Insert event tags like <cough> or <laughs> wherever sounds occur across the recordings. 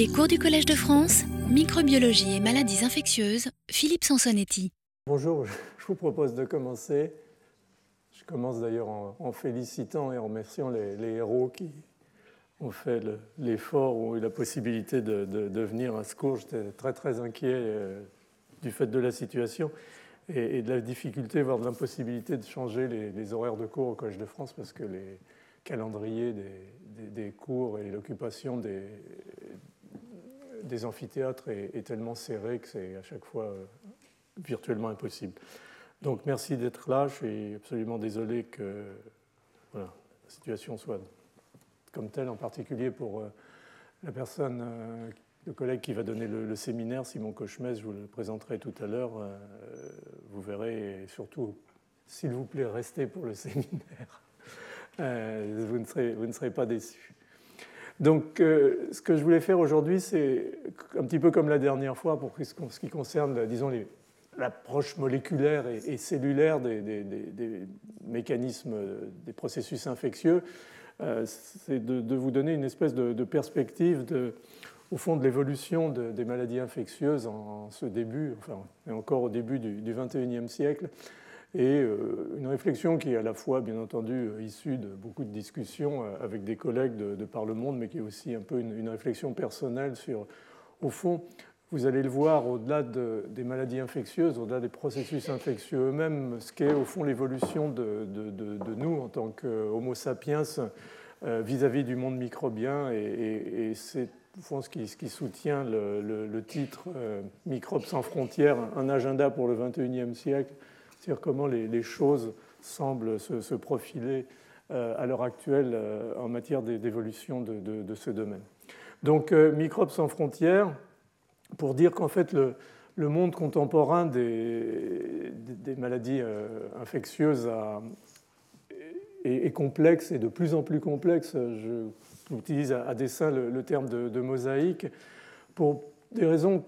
Les cours du Collège de France, microbiologie et maladies infectieuses, Philippe Sansonetti. Bonjour, je vous propose de commencer. Je commence d'ailleurs en, félicitant et en remerciant les, héros qui ont fait l'effort ou eu la possibilité de, venir à ce cours. J'étais très très inquiet euh, du fait de la situation et, de la difficulté, voire de l'impossibilité de changer les, horaires de cours au Collège de France parce que les calendriers des, cours et l'occupation des, des amphithéâtres est, tellement serré que c'est à chaque fois euh, virtuellement impossible. Donc merci d'être là. Je suis absolument désolé que la situation soit comme telle, en particulier pour euh, la personne, euh, le collègue qui va donner le, séminaire, Simon Cochemès, je vous le présenterai tout à l'heure. vous verrez, et surtout, s'il vous plaît, restez pour le <laughs> séminaire. vous, ne serez, vous ne serez pas déçus. Donc, euh, ce que je voulais faire aujourd'hui, c'est un petit peu comme la dernière fois pour ce qui concerne, disons, l'approche moléculaire et, cellulaire des, mécanismes, des processus infectieux, euh, c'est de, vous donner une espèce de, perspective au fond de l'évolution des maladies infectieuses en, ce début, enfin, et encore au début du XXIe siècle, et euh, une réflexion qui est à la fois, bien entendu, euh, issue de beaucoup de discussions euh, avec des collègues de, par le monde, mais qui est aussi un peu une, réflexion personnelle sur, au fond, vous allez le voir, au-delà des maladies infectieuses, au-delà des processus infectieux eux-mêmes, ce qu'est au fond l'évolution de, nous en tant qu'Homo sapiens vis-à-vis du monde microbien. Et, c'est au fond ce qui soutient le, titre Microbes sans frontières, un agenda pour le 21e siècle c'est-à-dire comment les, choses semblent se, profiler euh, à l'heure actuelle euh, en matière d'évolution de, ce domaine. Donc, euh, Microbes sans frontières, pour dire qu'en fait, le, monde contemporain des, maladies infectieuses est, complexe et de plus en plus complexe. Je utilise à, dessein le, terme de, mosaïque pour des raisons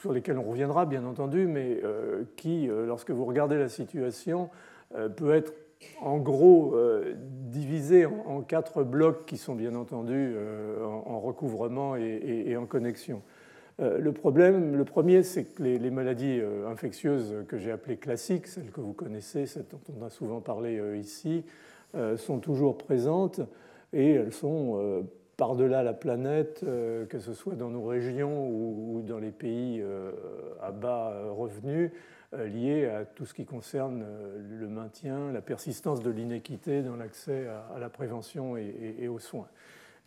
sur lesquels on reviendra bien entendu, mais euh, qui, euh, lorsque vous regardez la situation, euh, peut être en gros divisé en, quatre blocs qui sont bien entendu en, recouvrement et, en connexion. Le problème, le premier, c'est que les, les, maladies infectieuses que j'ai appelées classiques, celles que vous connaissez, celles dont on a souvent parlé ici, sont toujours présentes et elles sont par-delà la planète, euh, que ce soit dans nos régions ou dans les pays euh, à bas revenus, euh, liés à tout ce qui concerne le maintien, la persistance de l'inéquité dans l'accès à la prévention et aux soins.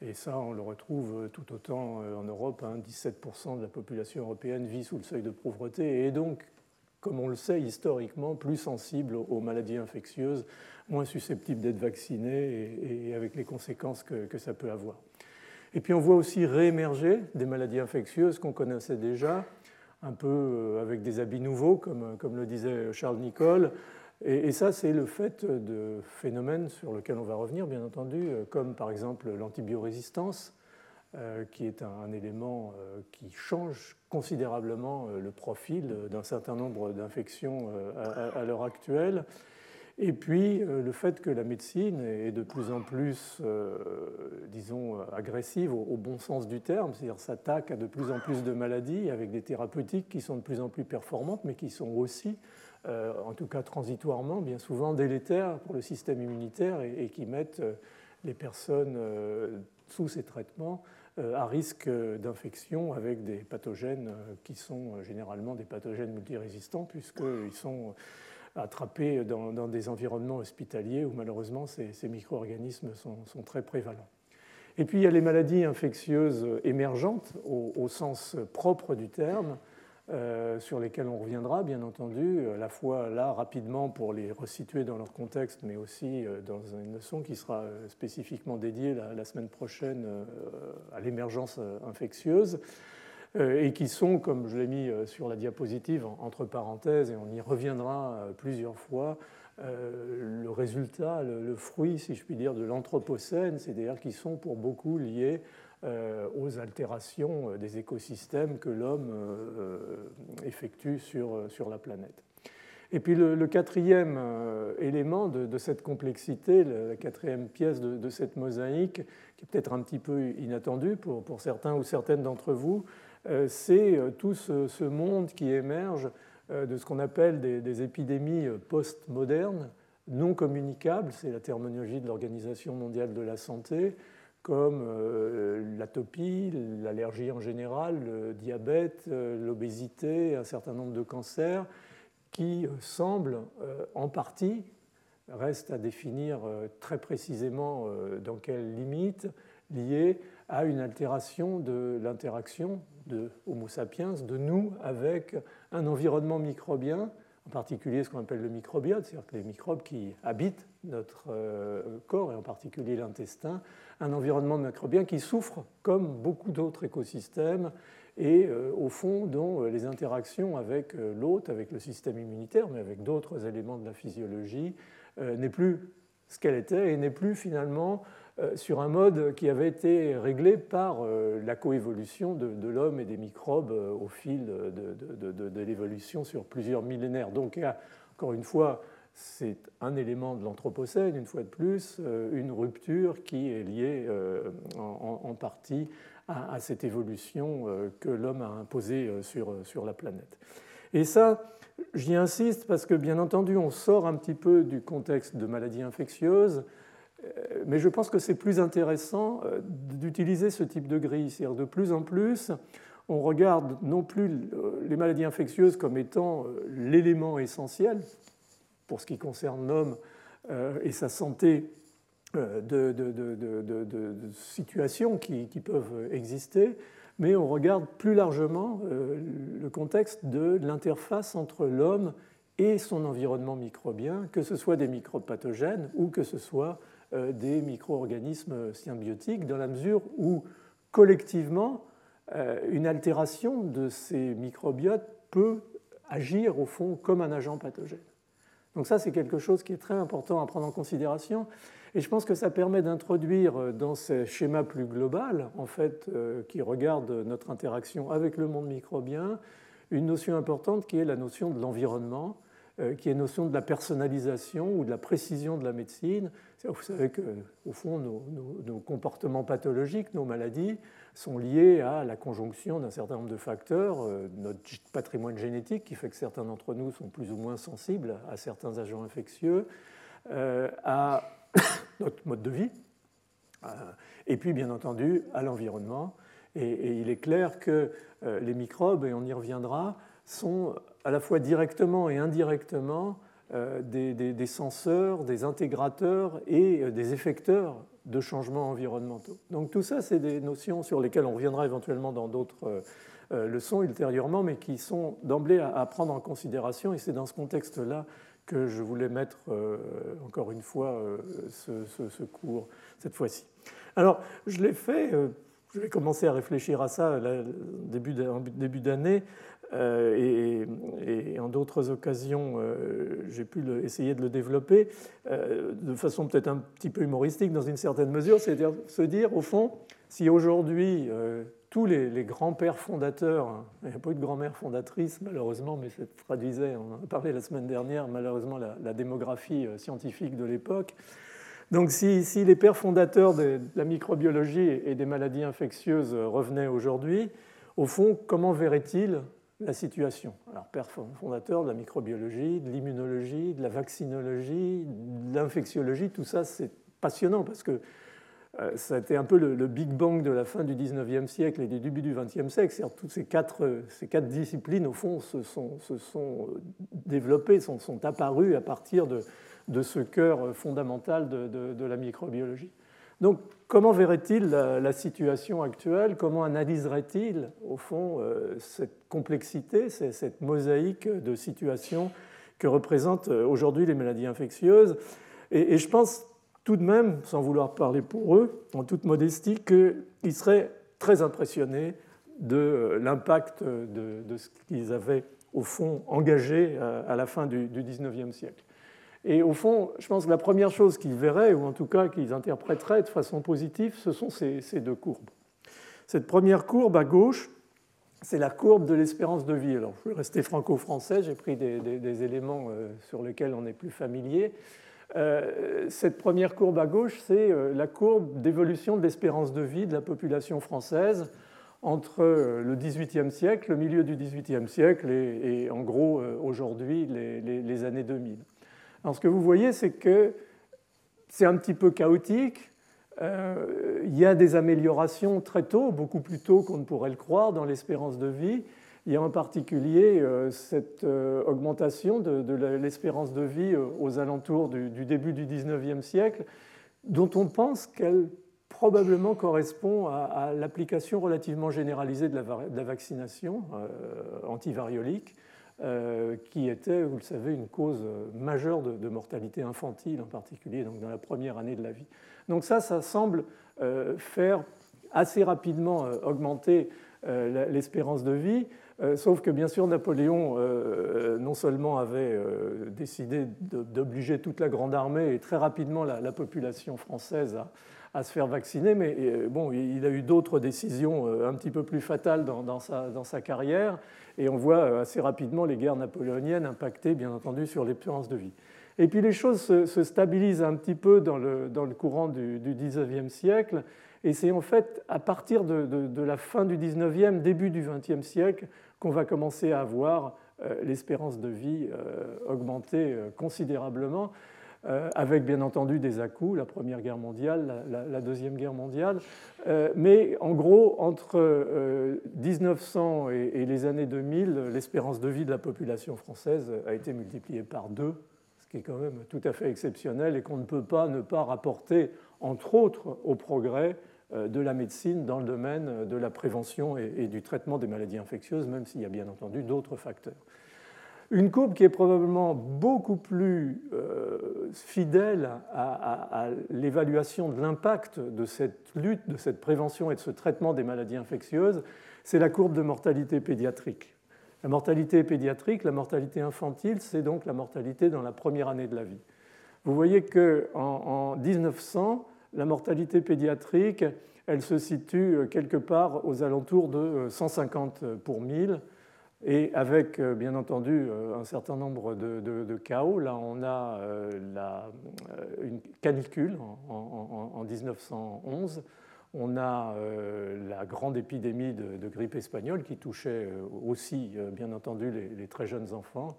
Et ça, on le retrouve tout autant en Europe. 17% hein, de la population européenne vit sous le seuil de pauvreté et est donc, comme on le sait historiquement, plus sensible aux maladies infectieuses, moins susceptible d'être vaccinée et, avec les conséquences que ça peut avoir. Et puis on voit aussi réémerger des maladies infectieuses qu'on connaissait déjà, un peu euh, avec des habits nouveaux, comme, comme le disait Charles Nicole. Et, ça, c'est le fait de phénomènes sur lesquels on va revenir, bien entendu, euh, comme par exemple l'antibiorésistance, euh, qui est un, élément qui change considérablement le profil d'un certain nombre d'infections à l'heure actuelle. Et puis euh, le fait que la médecine est de plus en plus, euh, disons, agressive au, bon sens du terme, c'est-à-dire s'attaque à de plus en plus de maladies avec des thérapeutiques qui sont de plus en plus performantes, mais qui sont aussi, euh, en tout cas transitoirement, bien souvent délétères pour le système immunitaire et, qui mettent les personnes sous ces traitements à risque d'infection avec des pathogènes qui sont généralement des pathogènes multirésistants, puisqu'ils sont attrapés dans, des environnements hospitaliers où malheureusement ces, micro-organismes sont, très prévalents. Et puis il y a les maladies infectieuses émergentes au, sens propre du terme, euh, sur lesquelles on reviendra bien entendu, à la fois là rapidement pour les resituer dans leur contexte, mais aussi euh, dans une leçon qui sera euh, spécifiquement dédiée la semaine prochaine à l'émergence infectieuse. Euh, et qui sont, comme je l'ai mis euh, sur la diapositive entre parenthèses, et on y reviendra euh, plusieurs fois, le résultat, le, fruit, si je puis dire, de l'anthropocène, c'est-à-dire qui sont pour beaucoup liés aux altérations des écosystèmes que l'homme effectue sur, la planète. Et puis le, quatrième élément de, cette complexité, la quatrième pièce de, cette mosaïque, qui est peut-être un petit peu inattendue pour, pour certains ou certaines d'entre vous, c'est euh, tout ce, monde qui émerge de ce qu'on appelle des, des épidémies post-modernes, non communicables, c'est la terminologie de l'Organisation mondiale de la santé, comme l'atopie, l'allergie en général, le diabète, l'obésité, un certain nombre de cancers, qui euh, semble euh, en partie, reste à définir euh, très précisément dans quelles limites, liées à une altération de l'interaction de Homo sapiens, de nous, avec un environnement microbien, en particulier ce qu'on appelle le microbiote, c'est-à-dire les microbes qui habitent notre corps, et en particulier l'intestin, un environnement microbien qui souffre, comme beaucoup d'autres écosystèmes, et euh, au fond dont euh, les interactions avec euh, l'hôte, avec le système immunitaire, mais avec d'autres éléments de la physiologie, n'est plus ce qu'elle était et n'est plus finalement sur un mode qui avait été réglé par la coévolution de, l'homme et des microbes au fil de, l'évolution sur plusieurs millénaires. Donc, encore une fois, c'est un élément de l'Anthropocène, une fois de plus, une rupture qui est liée en partie à, cette évolution euh, que l'homme a imposée euh, sur, euh, sur la planète. Et ça, j'y insiste parce que bien entendu, on sort un petit peu du contexte de maladies infectieuses, mais je pense que c'est plus intéressant d'utiliser ce type de grille. C'est-à-dire de plus en plus, on regarde non plus les maladies infectieuses comme étant l'élément essentiel pour ce qui concerne l'homme et sa santé euh, de, situations qui, peuvent exister, mais on regarde plus largement euh, le contexte de l'interface entre l'homme et son environnement microbien, que ce soit des microbes pathogènes ou que ce soit euh, des micro-organismes symbiotiques, dans la mesure où collectivement, une altération de ces microbiotes peut agir au fond comme un agent pathogène. Donc ça, c'est quelque chose qui est très important à prendre en considération. Et je pense que ça permet d'introduire euh, dans ce schéma plus global, en fait, euh, qui regarde notre interaction avec le monde microbien, une notion importante qui est la notion de l'environnement, euh, qui est notion de la personnalisation ou de la précision de la médecine. Vous savez qu'au fond, nos, comportements pathologiques, nos maladies, sont liés à la conjonction d'un certain nombre de facteurs, notre patrimoine génétique qui fait que certains d'entre nous sont plus ou moins sensibles à certains agents infectieux, à <coughs> notre mode de vie, euh, et puis bien entendu à l'environnement. Et, il est clair que euh, les microbes, et on y reviendra, sont à la fois directement et indirectement euh, des, censeurs, des intégrateurs et des effecteurs de changements environnementaux. Donc tout ça, c'est des notions sur lesquelles on reviendra éventuellement dans d'autres leçons ultérieurement, mais qui sont d'emblée à, prendre en considération, et c'est dans ce contexte-là que je voulais mettre euh, encore une fois euh, ce, cours cette fois-ci. Alors, je l'ai fait, euh, je vais commencer à réfléchir à ça début début d'année, et, en d'autres occasions, j'ai pu essayer de le développer de façon peut-être un petit peu humoristique dans une certaine mesure, c'est-à-dire se dire, au fond, si aujourd'hui tous les, grands-pères fondateurs, hein. il n'y a pas eu de grand-mère fondatrice malheureusement, mais ça traduisait, on en a parlé la semaine dernière, malheureusement la, démographie euh, scientifique de l'époque. Donc si, les pères fondateurs de la microbiologie et des maladies infectieuses revenaient aujourd'hui, au fond, comment verraient-ils la situation Alors, père fondateur de la microbiologie, de l'immunologie, de la vaccinologie, de l'infectiologie, tout ça c'est passionnant parce que euh, ça a été un peu le, Big Bang de la fin du 19e siècle et du début du 20e siècle. Toutes ces quatre, ces quatre disciplines, au fond, se sont, sont développées, sont, apparues à partir de, de ce cœur fondamental de, de, la microbiologie. Donc, comment verrait-il la, situation actuelle? Comment analyserait-il, au fond, euh, cette complexité, cette mosaïque de situations que représentent euh, aujourd'hui les maladies infectieuses? Et, je pense tout de même, sans vouloir parler pour eux, en toute modestie, qu'ils seraient très impressionnés de euh, l'impact de, ce qu'ils avaient, au fond, engagé à la fin du XIXe siècle. Et au fond, je pense que la première chose qu'ils verraient, ou en tout cas qu'ils interpréteraient de façon positive, ce sont ces, deux courbes. Cette première courbe à gauche, c'est la courbe de l'espérance de vie. Alors, je vais rester franco-français, j'ai pris des, éléments sur lesquels on est plus familier. cette première courbe à gauche, c'est la courbe d'évolution de l'espérance de vie de la population française entre le XVIIIe siècle, le milieu du XVIIIe siècle et, en gros aujourd'hui les, les, années 2000. Alors ce que vous voyez, c'est que c'est un petit peu chaotique. Euh, il y a des améliorations très tôt, beaucoup plus tôt qu'on ne pourrait le croire dans l'espérance de vie. Il y a en particulier euh, cette euh, augmentation de, l'espérance de vie aux alentours du, début du XIXe siècle, dont on pense qu'elle probablement correspond à, l'application relativement généralisée de la, vaccination antivariolique euh, qui était, vous le savez, une cause majeure de, mortalité infantile en particulier, donc dans la première année de la vie. Donc ça, ça semble euh, faire assez rapidement euh, augmenter l'espérance de vie, sauf que bien sûr Napoléon non seulement avait décidé d'obliger toute la grande armée et très rapidement la, population française à, se faire vacciner, mais bon, il a eu d'autres décisions un petit peu plus fatales dans, sa, dans sa carrière. Et on voit euh, assez rapidement les guerres napoléoniennes impacter, bien entendu, sur l'espérance de vie. Et puis les choses se, stabilisent un petit peu dans le, dans le courant du, du, 19e siècle. Et c'est en fait à partir de, la fin du 19e, début du 20e siècle, qu'on va commencer à avoir euh, l'espérance de vie euh, augmenter considérablement. Euh, avec bien entendu des à-coups, la Première Guerre mondiale, la, Deuxième Guerre mondiale. Euh, mais en gros, entre 1900 euh, et, les années 2000, l'espérance de vie de la population française a été multipliée par deux, ce qui est quand même tout à fait exceptionnel et qu'on ne peut pas ne pas rapporter, entre autres, au progrès de la médecine dans le domaine de la prévention et du traitement des maladies infectieuses, même s'il y a bien entendu d'autres facteurs. Une courbe qui est probablement beaucoup plus euh, fidèle à, l'évaluation de l'impact de cette lutte, de cette prévention et de ce traitement des maladies infectieuses, c'est la courbe de mortalité pédiatrique. La mortalité pédiatrique, la mortalité infantile, c'est donc la mortalité dans la première année de la vie. Vous voyez qu'en en 1900, la mortalité pédiatrique, elle se situe quelque part aux alentours de 150 pour 1000 et avec, euh, bien entendu, euh, un certain nombre de, chaos. Là, on a euh, une canicule en, 1911. On a la grande épidémie de, grippe espagnole qui touchait aussi, bien entendu, les, très jeunes enfants.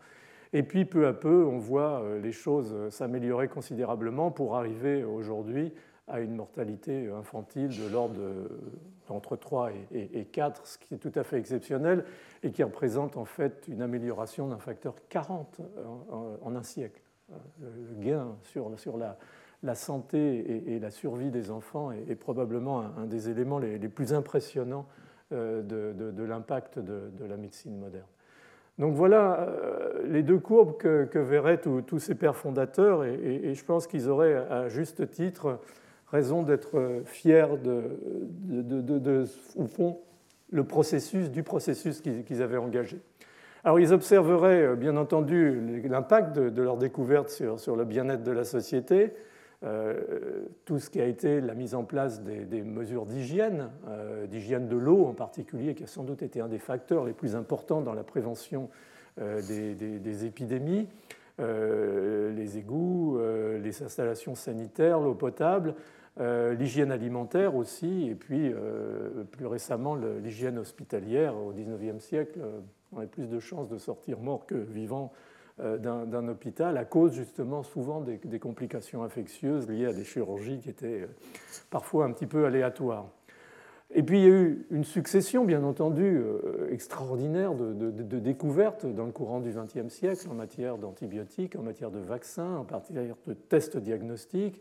Et puis, peu à peu, on voit les choses s'améliorer considérablement pour arriver aujourd'hui à une mortalité infantile de l'ordre entre 3 et, 4, ce qui est tout à fait exceptionnel et qui représente en fait une amélioration d'un facteur 40 en, un siècle. Le gain sur, la, santé et, la survie des enfants est, probablement un, des éléments les, plus impressionnants euh, de, l'impact de, la médecine moderne. Donc voilà euh, les deux courbes que, verraient tous ces pères fondateurs et je pense qu'ils auraient à juste titre raison d'être fiers de, de, au fond, le processus, du processus qu'ils avaient engagé. Alors ils observeraient euh, bien entendu l'impact de, leur découverte sur, sur le bien-être de la société, euh, tout ce qui a été la mise en place des, mesures d'hygiène, euh, d'hygiène de l'eau en particulier, qui a sans doute été un des facteurs les plus importants dans la prévention des, des, épidémies, les égouts, les installations sanitaires, l'eau potable, euh, l'hygiène alimentaire aussi, et puis euh, plus récemment l'hygiène hospitalière. Au XIXe siècle, euh, on a plus de chances de sortir mort que vivant d'un hôpital à cause justement souvent des, complications infectieuses liées à des chirurgies qui étaient parfois un petit peu aléatoires. Et puis il y a eu une succession, bien entendu, extraordinaire de, de découvertes dans le courant du XXe siècle en matière d'antibiotiques, en matière de vaccins, en matière de tests diagnostiques,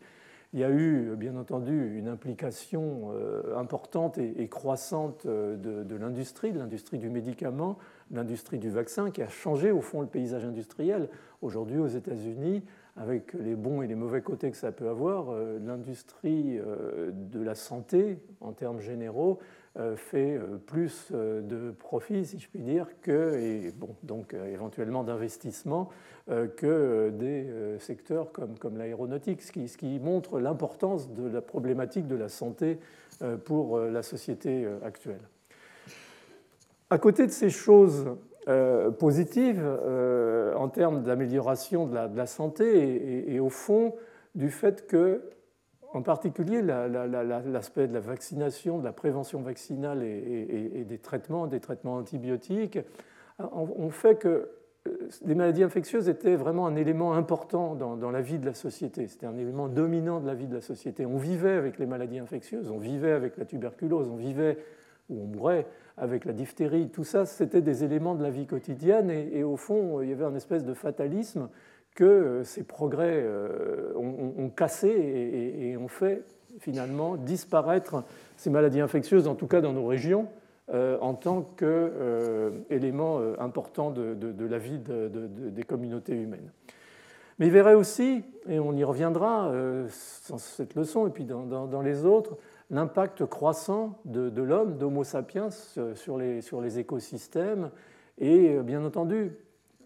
il y a eu, bien entendu, une implication euh, importante et croissante euh, de, l'industrie, de l'industrie du médicament, l'industrie du vaccin, qui a changé au fond le paysage industriel. Aujourd'hui, aux États-Unis, avec les bons et les mauvais côtés que ça peut avoir, euh, l'industrie de la santé, en termes généraux, fait euh, plus euh, de profits, si je puis dire, que, et bon, donc éventuellement d'investissement, que des secteurs comme, comme l'aéronautique, ce qui, ce qui, montre l'importance de la problématique de la santé pour la société actuelle. À côté de ces choses positives en termes d'amélioration de, la, santé et, au fond du fait que en particulier l'aspect de la vaccination, de la prévention vaccinale et, des traitements, des traitements antibiotiques, ont fait que euh, les maladies infectieuses étaient vraiment un élément important dans, la vie de la société. C'était un élément dominant de la vie de la société. On vivait avec les maladies infectieuses, on vivait avec la tuberculose, on vivait ou on mourait avec la diphtérie. Tout ça, c'était des éléments de la vie quotidienne et, au fond, il y avait un espèce de fatalisme que euh, ces progrès euh, ont, cassé et, ont fait finalement disparaître ces maladies infectieuses, en tout cas dans nos régions, euh, en tant qu'élément important de, la vie des communautés humaines. Mais il verrait aussi, et on y reviendra dans cette leçon et puis dans, les autres, l'impact croissant de, l'homme, d'Homo sapiens, sur les, sur les écosystèmes et bien entendu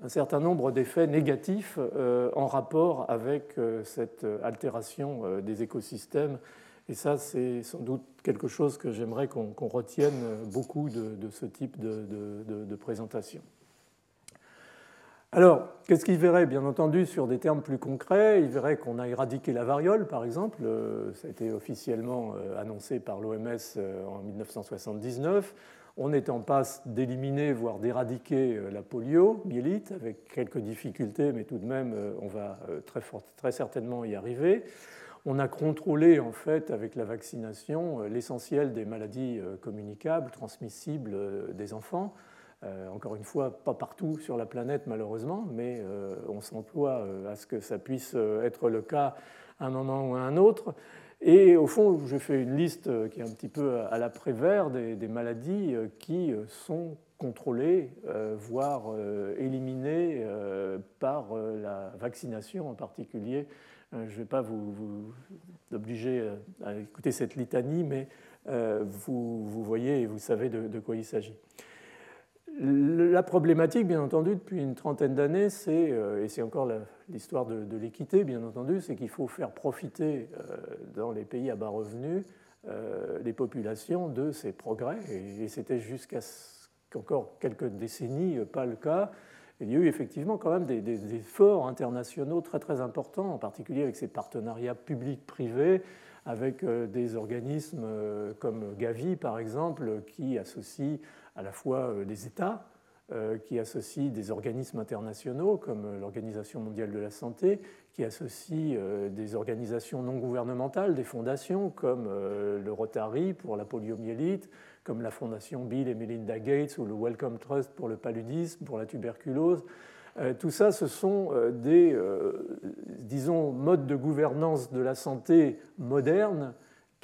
un certain nombre d'effets négatifs euh, en rapport avec euh, cette altération euh, des écosystèmes. Et ça, c'est sans doute quelque chose que j'aimerais qu'on retienne beaucoup de, ce type de, présentation. Alors, qu'est-ce qu'il verrait Bien entendu, sur des termes plus concrets, il verrait qu'on a éradiqué la variole, par exemple. Ça a été officiellement annoncé par l'OMS en 1979. On est en passe d'éliminer, voire d'éradiquer euh, la poliomyélite, avec quelques difficultés, mais tout de même, euh, on va euh, très, très certainement y arriver. On a contrôlé, en fait, avec la vaccination, l'essentiel des maladies communicables, transmissibles des enfants. encore une fois, pas partout sur la planète, malheureusement, mais on s'emploie à ce que ça puisse être le cas à un moment ou à un autre. Et au fond, j'ai fait une liste qui est un petit peu à la prévère des, maladies euh, qui euh, sont contrôlées, euh, voire éliminées par la vaccination en particulier. Je ne vais pas vous, obliger à écouter cette litanie, mais vous voyez et vous savez de quoi il s'agit. La problématique, bien entendu, depuis une trentaine d'années, c'est, euh, et c'est encore l'histoire de, l'équité, bien entendu, c'est qu'il faut faire profiter euh, dans les pays à bas revenus euh, les populations de ces progrès. Et, c'était jusqu'à encore quelques décennies pas le cas. Il y a eu effectivement quand même des, des, efforts internationaux très très importants, en particulier avec ces partenariats publics-privés, avec des organismes comme Gavi par exemple, qui associent à la fois les euh, États, euh, qui associent des organismes internationaux comme euh, l'Organisation mondiale de la santé, qui associent des organisations non gouvernementales, des fondations comme le Rotary pour la poliomyélite, comme la fondation Bill et Melinda Gates ou le Wellcome Trust pour le paludisme, pour la tuberculose. Tout ça, ce sont des, modes de gouvernance de la santé modernes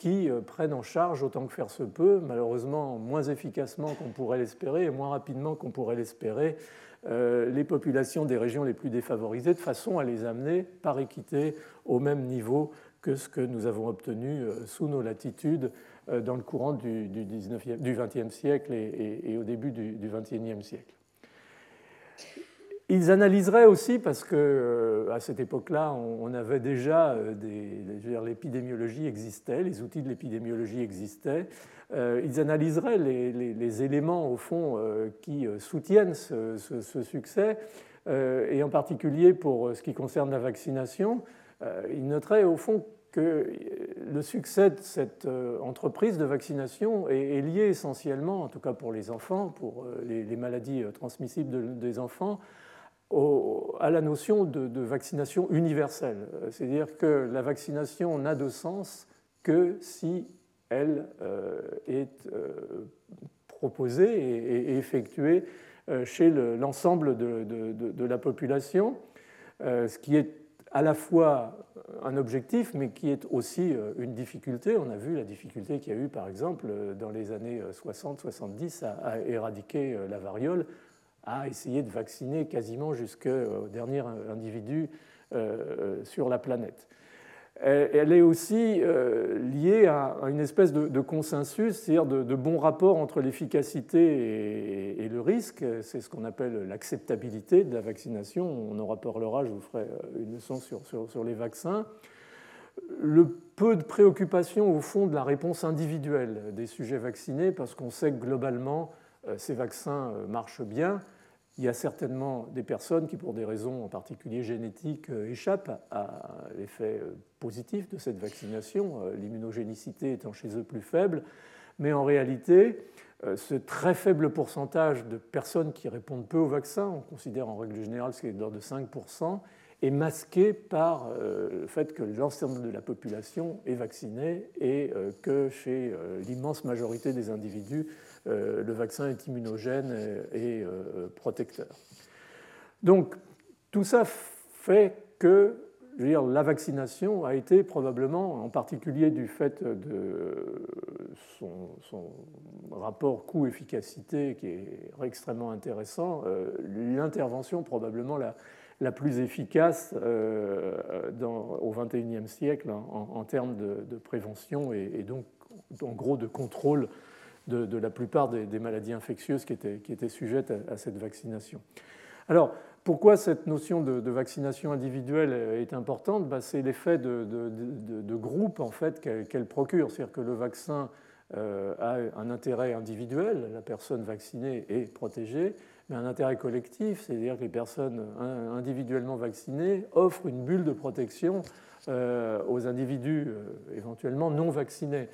qui euh, prennent en charge autant que faire se peut, malheureusement moins efficacement qu'on pourrait l'espérer et moins rapidement qu'on pourrait l'espérer, euh, les populations des régions les plus défavorisées de façon à les amener par équité au même niveau que ce que nous avons obtenu euh, sous nos latitudes dans le courant du, XXe siècle et, au début du XXIe siècle. Ils analyseraient aussi, parce qu'à euh, cette époque-là, on avait déjà euh, l'épidémiologie existait, les outils de l'épidémiologie existaient. Euh, ils analyseraient les, éléments au fond qui soutiennent ce, succès, et en particulier pour ce qui concerne la vaccination, ils noteraient au fond que le succès de cette entreprise de vaccination est, lié essentiellement, en tout cas pour les enfants, pour les, maladies transmissibles des enfants, à la notion de, vaccination universelle. C'est-à-dire que la vaccination n'a de sens que si elle euh, est euh, proposée et, effectuée euh, chez l'ensemble de, la population, ce qui est à la fois un objectif, mais qui est aussi une difficulté. On a vu la difficulté qu'il y a eu, par exemple, dans les années 60-70 à, éradiquer la variole à essayer de vacciner quasiment jusqu'au dernier individu euh, euh, sur la planète. Elle est aussi euh, liée à une espèce de consensus, c'est-à-dire de bons rapports entre l'efficacité et le risque. C'est ce qu'on appelle l'acceptabilité de la vaccination. On en reparlera, je vous ferai une leçon sur les vaccins le peu de préoccupation au fond de la réponse individuelle des sujets vaccinés, parce qu'on sait que globalement, ces vaccins marchent bien, il y a certainement des personnes qui, pour des raisons en particulier génétiques, échappent à l'effet positif de cette vaccination, l'immunogénicité étant chez eux plus faible. Mais en réalité, ce très faible pourcentage de personnes qui répondent peu au vaccin, on considère en règle générale ce qui est de l'ordre de 5%, est masqué par euh, le fait que l'ensemble de la population est vaccinée et euh, que chez euh, l'immense majorité des individus, le vaccin est immunogène et protecteur. Donc tout ça fait que dire, la vaccination a été probablement, en particulier du fait de son, rapport coût-efficacité qui est extrêmement intéressant, l'intervention probablement la, la plus efficace euh, au XXIe siècle en, termes de, prévention et, donc en gros de contrôle de, la plupart des, maladies infectieuses qui étaient, sujettes à, cette vaccination. Alors, pourquoi cette notion de, vaccination individuelle est importante? Ben, C'est l'effet de, groupe en fait qu'elle procure. C'est-à-dire que le vaccin euh, a un intérêt individuel, la personne vaccinée est protégée, mais un intérêt collectif, c'est-à-dire que les personnes individuellement vaccinées offrent une bulle de protection euh, aux individus euh, éventuellement non vaccinés.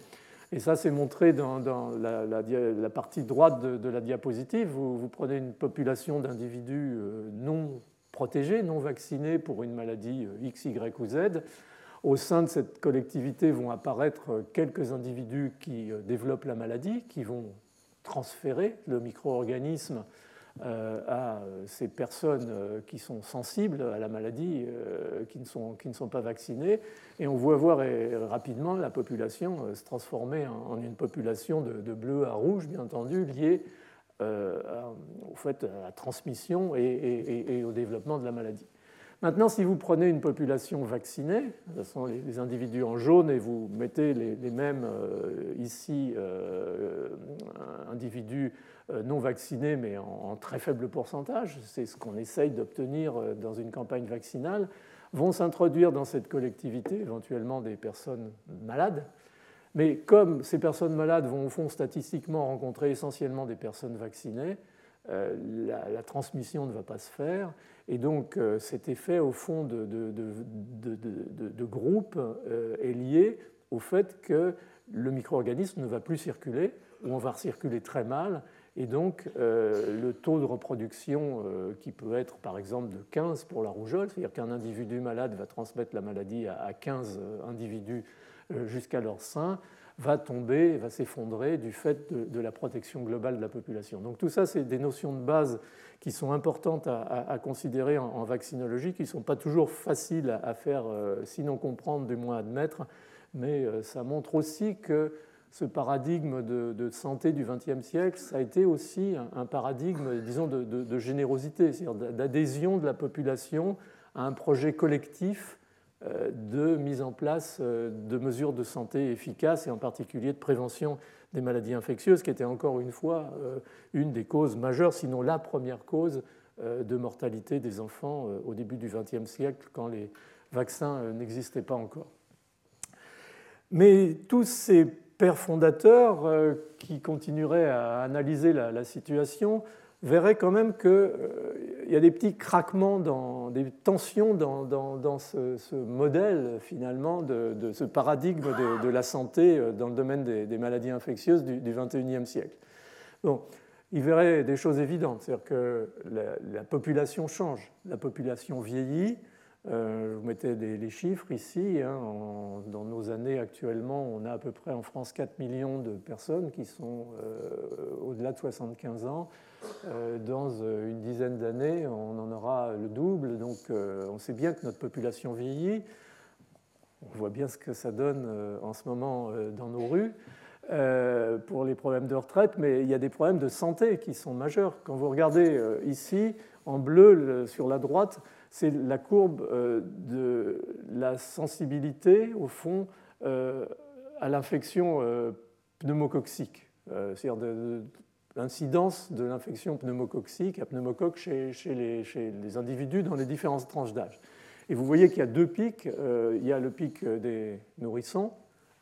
Et ça, c'est montré dans, la, partie droite de, la diapositive. Vous, prenez une population d'individus euh, non protégés, non vaccinés pour une maladie X, Y ou Z. Au sein de cette collectivité vont apparaître quelques individus qui développent la maladie, qui vont transférer le micro-organisme euh, à ces personnes euh, qui sont sensibles à la maladie, euh, qui ne sont, pas vaccinées. Et on voit voir rapidement la population se transformer en une population de, bleu à rouge, bien entendu, liée au fait, à la transmission et, au développement de la maladie. Maintenant, si vous prenez une population vaccinée, ce sont les individus en jaune, et vous mettez les, mêmes ici individus euh, non vaccinés, mais en, très faible pourcentage, c'est ce qu'on essaye d'obtenir euh, dans une campagne vaccinale, vont s'introduire dans cette collectivité éventuellement des personnes malades. Mais comme ces personnes malades vont au fond statistiquement rencontrer essentiellement des personnes vaccinées, euh, la, transmission ne va pas se faire. Et donc cet effet au fond de, de, groupe est lié au fait que le micro-organisme ne va plus circuler, ou on va circuler très mal, et donc, euh, le taux de reproduction, euh, qui peut être par exemple de 15 pour la rougeole, c'est-à-dire qu'un individu malade va transmettre la maladie à 15 euh, individus jusqu'à leur sein, va tomber, va s'effondrer du fait de, la protection globale de la population. Donc tout ça, c'est des notions de base qui sont importantes à, considérer en, vaccinologie, qui ne sont pas toujours faciles à, faire, sinon comprendre, du moins admettre, mais ça montre aussi que ce paradigme de, santé du XXe siècle, ça a été aussi un, paradigme, disons, de, générosité, c'est-à-dire d'adhésion de la population à un projet collectif euh, de mise en place euh, de mesures de santé efficaces et en particulier de prévention des maladies infectieuses, qui était encore une fois euh, une des causes majeures, sinon la première cause de mortalité des enfants au début du XXe siècle, quand les vaccins n'existaient pas encore. Mais tous ces père fondateur euh, qui continuerait à analyser la, situation verrait quand même qu'il euh, y a des petits craquements, dans, des tensions dans, dans, ce, modèle finalement de, ce paradigme de, la santé euh, dans le domaine des, maladies infectieuses du, XXIe siècle. Bon, il verrait des choses évidentes, c'est-à-dire que la, population change, la population vieillit, euh, je vous mettais les chiffres ici. Hein, dans nos années actuellement, on a à peu près en France 4 millions de personnes qui sont euh, au-delà de 75 ans. Euh, dans une dizaine d'années, on en aura le double. Donc on sait bien que notre population vieillit. On voit bien ce que ça donne en ce moment dans nos rues. pour les problèmes de retraite, mais il y a des problèmes de santé qui sont majeurs. Quand vous regardez ici, en bleu sur la droite, c'est la courbe euh, de la sensibilité, au fond, euh, à l'infection euh, pneumococcique, c'est-à-dire de, l'incidence de l'infection pneumococcique à pneumocoque chez, les, individus dans les différentes tranches d'âge. Et vous voyez qu'il y a deux pics. il y a le pic des nourrissons,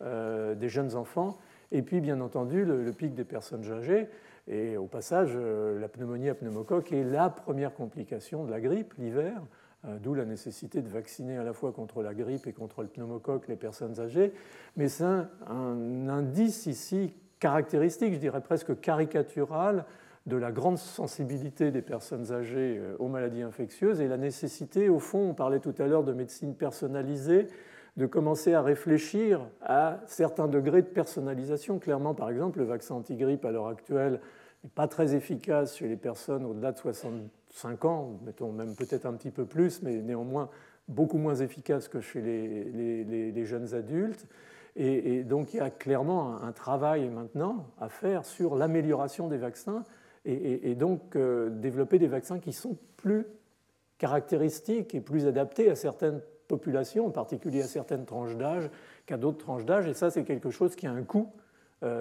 des jeunes enfants, et puis bien entendu le, pic des personnes âgées. Et au passage, la pneumonie à pneumocoque est la première complication de la grippe l'hiver, d'où la nécessité de vacciner à la fois contre la grippe et contre le pneumocoque les personnes âgées. Mais c'est un, indice ici caractéristique, je dirais presque caricatural, de la grande sensibilité des personnes âgées euh, aux maladies infectieuses et la nécessité, au fond, on parlait tout à l'heure de médecine personnalisée, de commencer à réfléchir à certains degrés de personnalisation. Clairement, par exemple, le vaccin antigrippe à l'heure actuelle n'est pas très efficace chez les personnes au-delà de 65 ans, mettons même peut-être un petit peu plus, mais néanmoins beaucoup moins efficace que chez les, jeunes adultes. Et, donc il y a clairement un travail maintenant à faire sur l'amélioration des vaccins et, donc euh, développer des vaccins qui sont plus caractéristiques et plus adaptés à certaines populations, en particulier à certaines tranches d'âge, qu'à d'autres tranches d'âge. Et ça, c'est quelque chose qui a un coût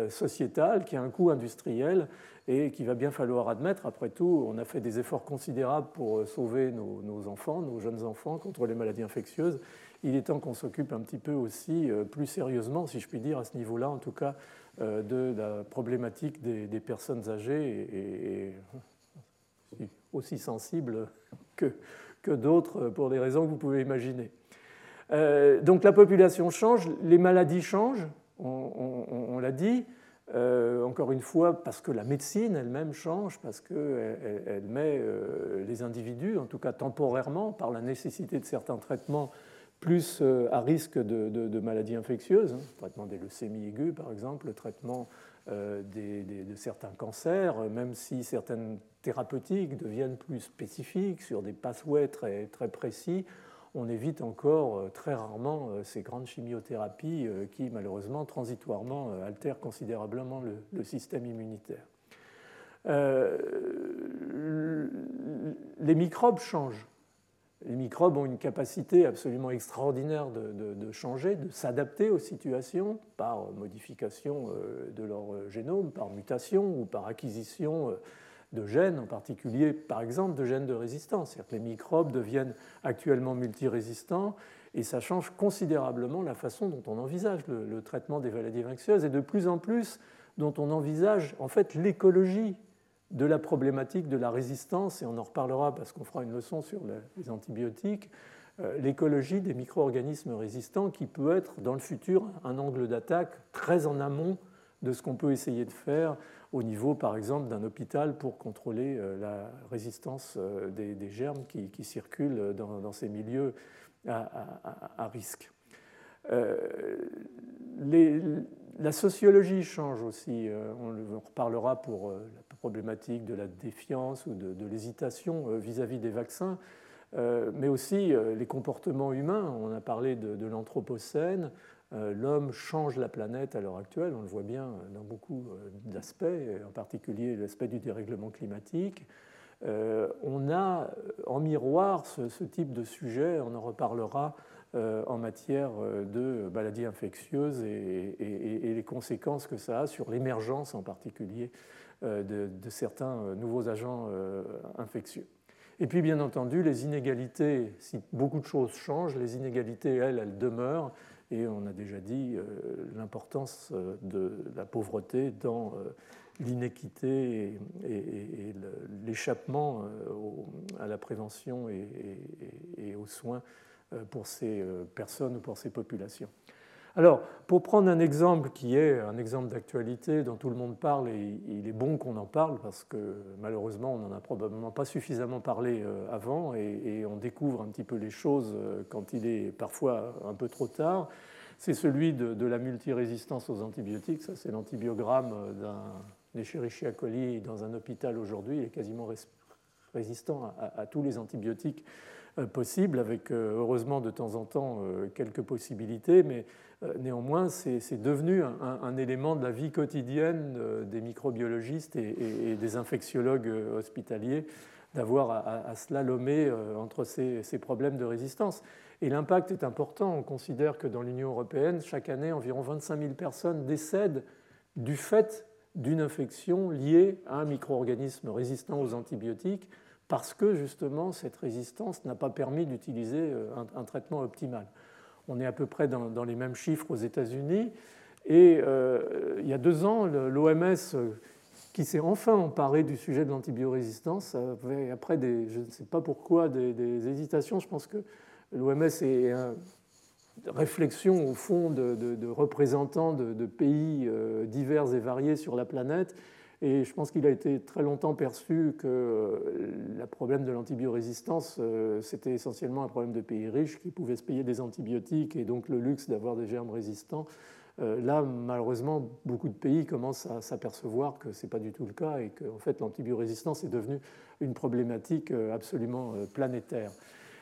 sociétal, qui a un coût industriel et qui va bien falloir admettre. Après tout, on a fait des efforts considérables pour euh, sauver nos enfants, nos jeunes enfants contre les maladies infectieuses il est temps qu'on s'occupe un petit peu aussi euh, plus sérieusement, si je puis dire, à ce niveau-là, en tout cas, euh, de la problématique des, personnes âgées et, aussi sensibles que, que d'autres pour des raisons que vous pouvez imaginer. Euh, donc la population change, les maladies changent, on, l'a dit. encore une fois, parce que la médecine elle-même change, parce qu'elle elle met les individus, en tout cas temporairement, par la nécessité de certains traitements, plus euh, à risque de, maladies infectieuses, le hein. traitement des leucémies aiguës par exemple, le traitement euh, de certains cancers, même si certaines thérapeutiques deviennent plus spécifiques sur des pathways très, très précis, on évite encore euh, très rarement ces grandes chimiothérapies qui malheureusement transitoirement altèrent considérablement le, système immunitaire. les microbes changent les microbes ont une capacité absolument extraordinaire de, changer, de s'adapter aux situations par modification euh, de leur génome, par mutation ou par acquisition euh, de gènes, en particulier par exemple de gènes de résistance. C'est-à-dire que les microbes deviennent actuellement multirésistants et ça change considérablement la façon dont on envisage le, traitement des maladies infectieuses et de plus en plus dont on envisage en fait l'écologie de la problématique de la résistance, et on en reparlera parce qu'on fera une leçon sur les antibiotiques, euh, l'écologie des micro-organismes résistants qui peut être dans le futur un angle d'attaque très en amont de ce qu'on peut essayer de faire au niveau, par exemple, d'un hôpital pour contrôler euh, la résistance euh, des, germes qui, circulent dans, ces milieux à, risque. la sociologie change aussi, on, reparlera pour problématique de la défiance ou de, l'hésitation euh, vis-à-vis des vaccins, euh, mais aussi euh, les comportements humains. On a parlé de, l'Anthropocène. L'homme change la planète à l'heure actuelle, on le voit bien dans beaucoup d'aspects, en particulier l'aspect du dérèglement climatique. on a en miroir ce, type de sujet, on en reparlera en matière de maladies infectieuses et, les conséquences que ça a sur l'émergence en particulier euh, de, certains euh, nouveaux agents euh, infectieux. Et puis, bien entendu, les inégalités, si beaucoup de choses changent, les inégalités, elles, elles demeurent. Et on a déjà dit l'importance de la pauvreté dans l'inéquité et, l'échappement à la prévention et, aux soins pour ces personnes ou pour ces populations. Alors, pour prendre un exemple qui est un exemple d'actualité dont tout le monde parle, et il est bon qu'on en parle parce que malheureusement on n'en a probablement pas suffisamment parlé euh, avant et, on découvre un petit peu les choses euh, quand il est parfois un peu trop tard, c'est celui de, la multirésistance aux antibiotiques. Ça, c'est l'antibiogramme d'un Escherichia coli dans un hôpital aujourd'hui. Il est quasiment résistant à tous les antibiotiques euh, possibles, avec heureusement de temps en temps quelques possibilités, mais euh, néanmoins, c'est devenu un, élément de la vie quotidienne euh, des microbiologistes et, des infectiologues euh, hospitaliers d'avoir à, slalomer entre ces, problèmes de résistance. Et l'impact est important. On considère que dans l'Union européenne, chaque année, environ 25 000 personnes décèdent du fait d'une infection liée à un micro-organisme résistant aux antibiotiques parce que justement cette résistance n'a pas permis d'utiliser un, traitement optimal on est à peu près dans, les mêmes chiffres aux États-Unis. Et euh, il y a deux ans, l'OMS, qui s'est enfin emparé du sujet de l'antibiorésistance, après des, je ne sais pas pourquoi, des, hésitations. Je pense que l'OMS est une réflexion au fond de, représentants de, pays euh, divers et variés sur la planète. Et je pense qu'il a été très longtemps perçu que euh, le problème de l'antibiorésistance, euh, c'était essentiellement un problème de pays riches qui pouvaient se payer des antibiotiques et donc le luxe d'avoir des germes résistants. Euh, là, malheureusement, beaucoup de pays commencent à s'apercevoir que ce n'est pas du tout le cas et que fait, l'antibiorésistance est devenue une problématique absolument planétaire.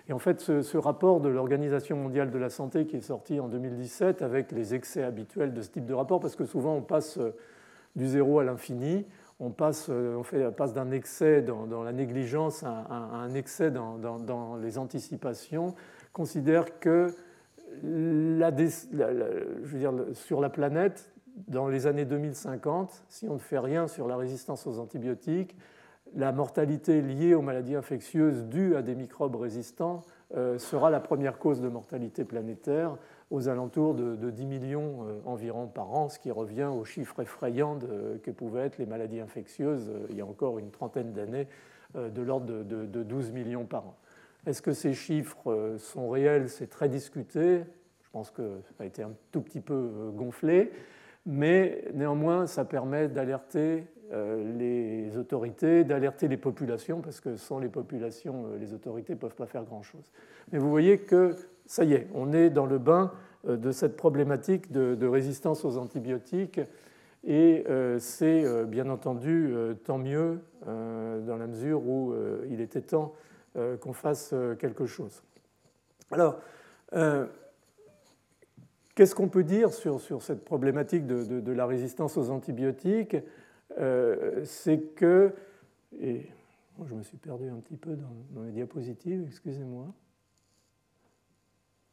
Et en fait, ce rapport de l'Organisation mondiale de la santé qui est sorti en 2017 avec les excès habituels de ce type de rapport, parce que souvent on passe du zéro à l'infini. On passe, euh, on fait, passe d'un excès dans, la négligence à, un excès dans, les anticipations, considère que sur la planète, dans les années 2050, si on ne fait rien sur la résistance aux antibiotiques, la mortalité liée aux maladies infectieuses dues à des microbes résistants euh, sera la première cause de mortalité planétaire aux alentours de, 10 millions euh, environ par an, ce qui revient aux chiffres effrayants que pouvaient être les maladies infectieuses euh, il y a encore une trentaine d'années, euh, de l'ordre de, 12 millions par an. Est-ce que ces chiffres sont réels? C'est très discuté. Je pense que ça a été un tout petit peu gonflé, mais néanmoins, ça permet d'alerter les autorités, d'alerter les populations, parce que sans les populations, les autorités ne peuvent pas faire grand-chose. Mais vous voyez que ça y est, on est dans le bain euh, de cette problématique de, résistance aux antibiotiques. Et euh, c'est euh, bien entendu tant mieux dans la mesure où il était temps qu'on fasse quelque chose. Alors, qu'est-ce qu'on peut dire sur, cette problématique de, la résistance aux antibiotiques? C'est que, et je me suis perdu un petit peu dans les diapositives, excusez-moi.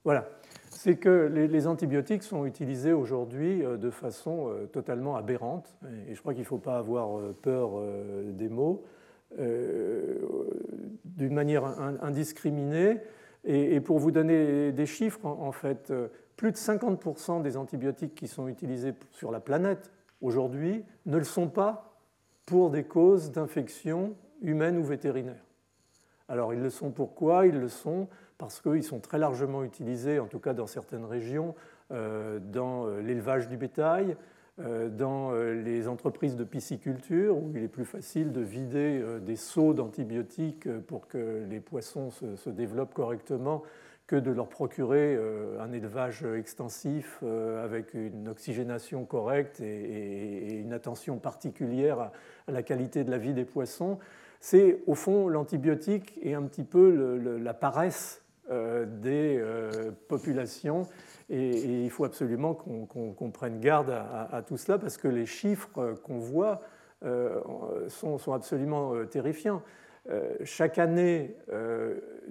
Voilà, c'est que les, antibiotiques sont utilisés aujourd'hui euh, de façon euh, totalement aberrante, et je crois qu'il ne faut pas avoir euh, peur des mots, d'une manière indiscriminée. Et pour vous donner des chiffres, en fait, plus de 50% des antibiotiques qui sont utilisés sur la planète aujourd'hui ne le sont pas pour des causes d'infection humaine ou vétérinaire. Alors ils le sont pourquoi? Ils le sont parce qu'ils sont très largement utilisés, en tout cas dans certaines régions, euh, dans euh, l'élevage du bétail, euh, dans les entreprises de pisciculture, où il est plus facile de vider des seaux d'antibiotiques pour que les poissons se, développent correctement que de leur procurer un élevage extensif avec une oxygénation correcte et une attention particulière à la qualité de la vie des poissons. C'est au fond l'antibiotique et un petit peu la paresse des euh, populations. Et, il faut absolument qu'on prenne garde à, tout cela parce que les chiffres qu'on voit euh, sont, absolument terrifiants. chaque année,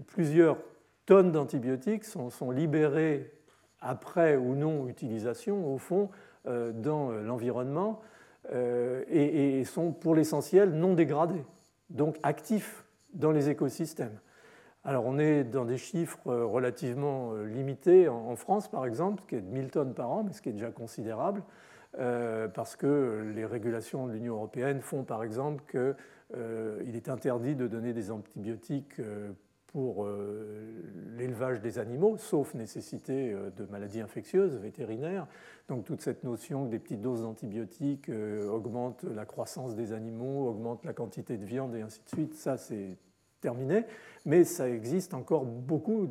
plusieurs tonnes d'antibiotiques sont, libérées après ou non utilisation, au fond, dans l'environnement et, sont pour l'essentiel non dégradés, donc actifs dans les écosystèmes. Alors on est dans des chiffres euh, relativement euh, limités en France par exemple, qui est de 1000 tonnes par an, mais ce qui est déjà considérable, euh, parce que les régulations de l'Union européenne font par exemple qu'il est interdit de donner des antibiotiques pour l'élevage des animaux, sauf nécessité de maladies infectieuses vétérinaires. Donc toute cette notion que des petites doses d'antibiotiques augmentent la croissance des animaux, augmentent la quantité de viande et ainsi de suite, ça c'est terminé, mais ça existe encore beaucoup,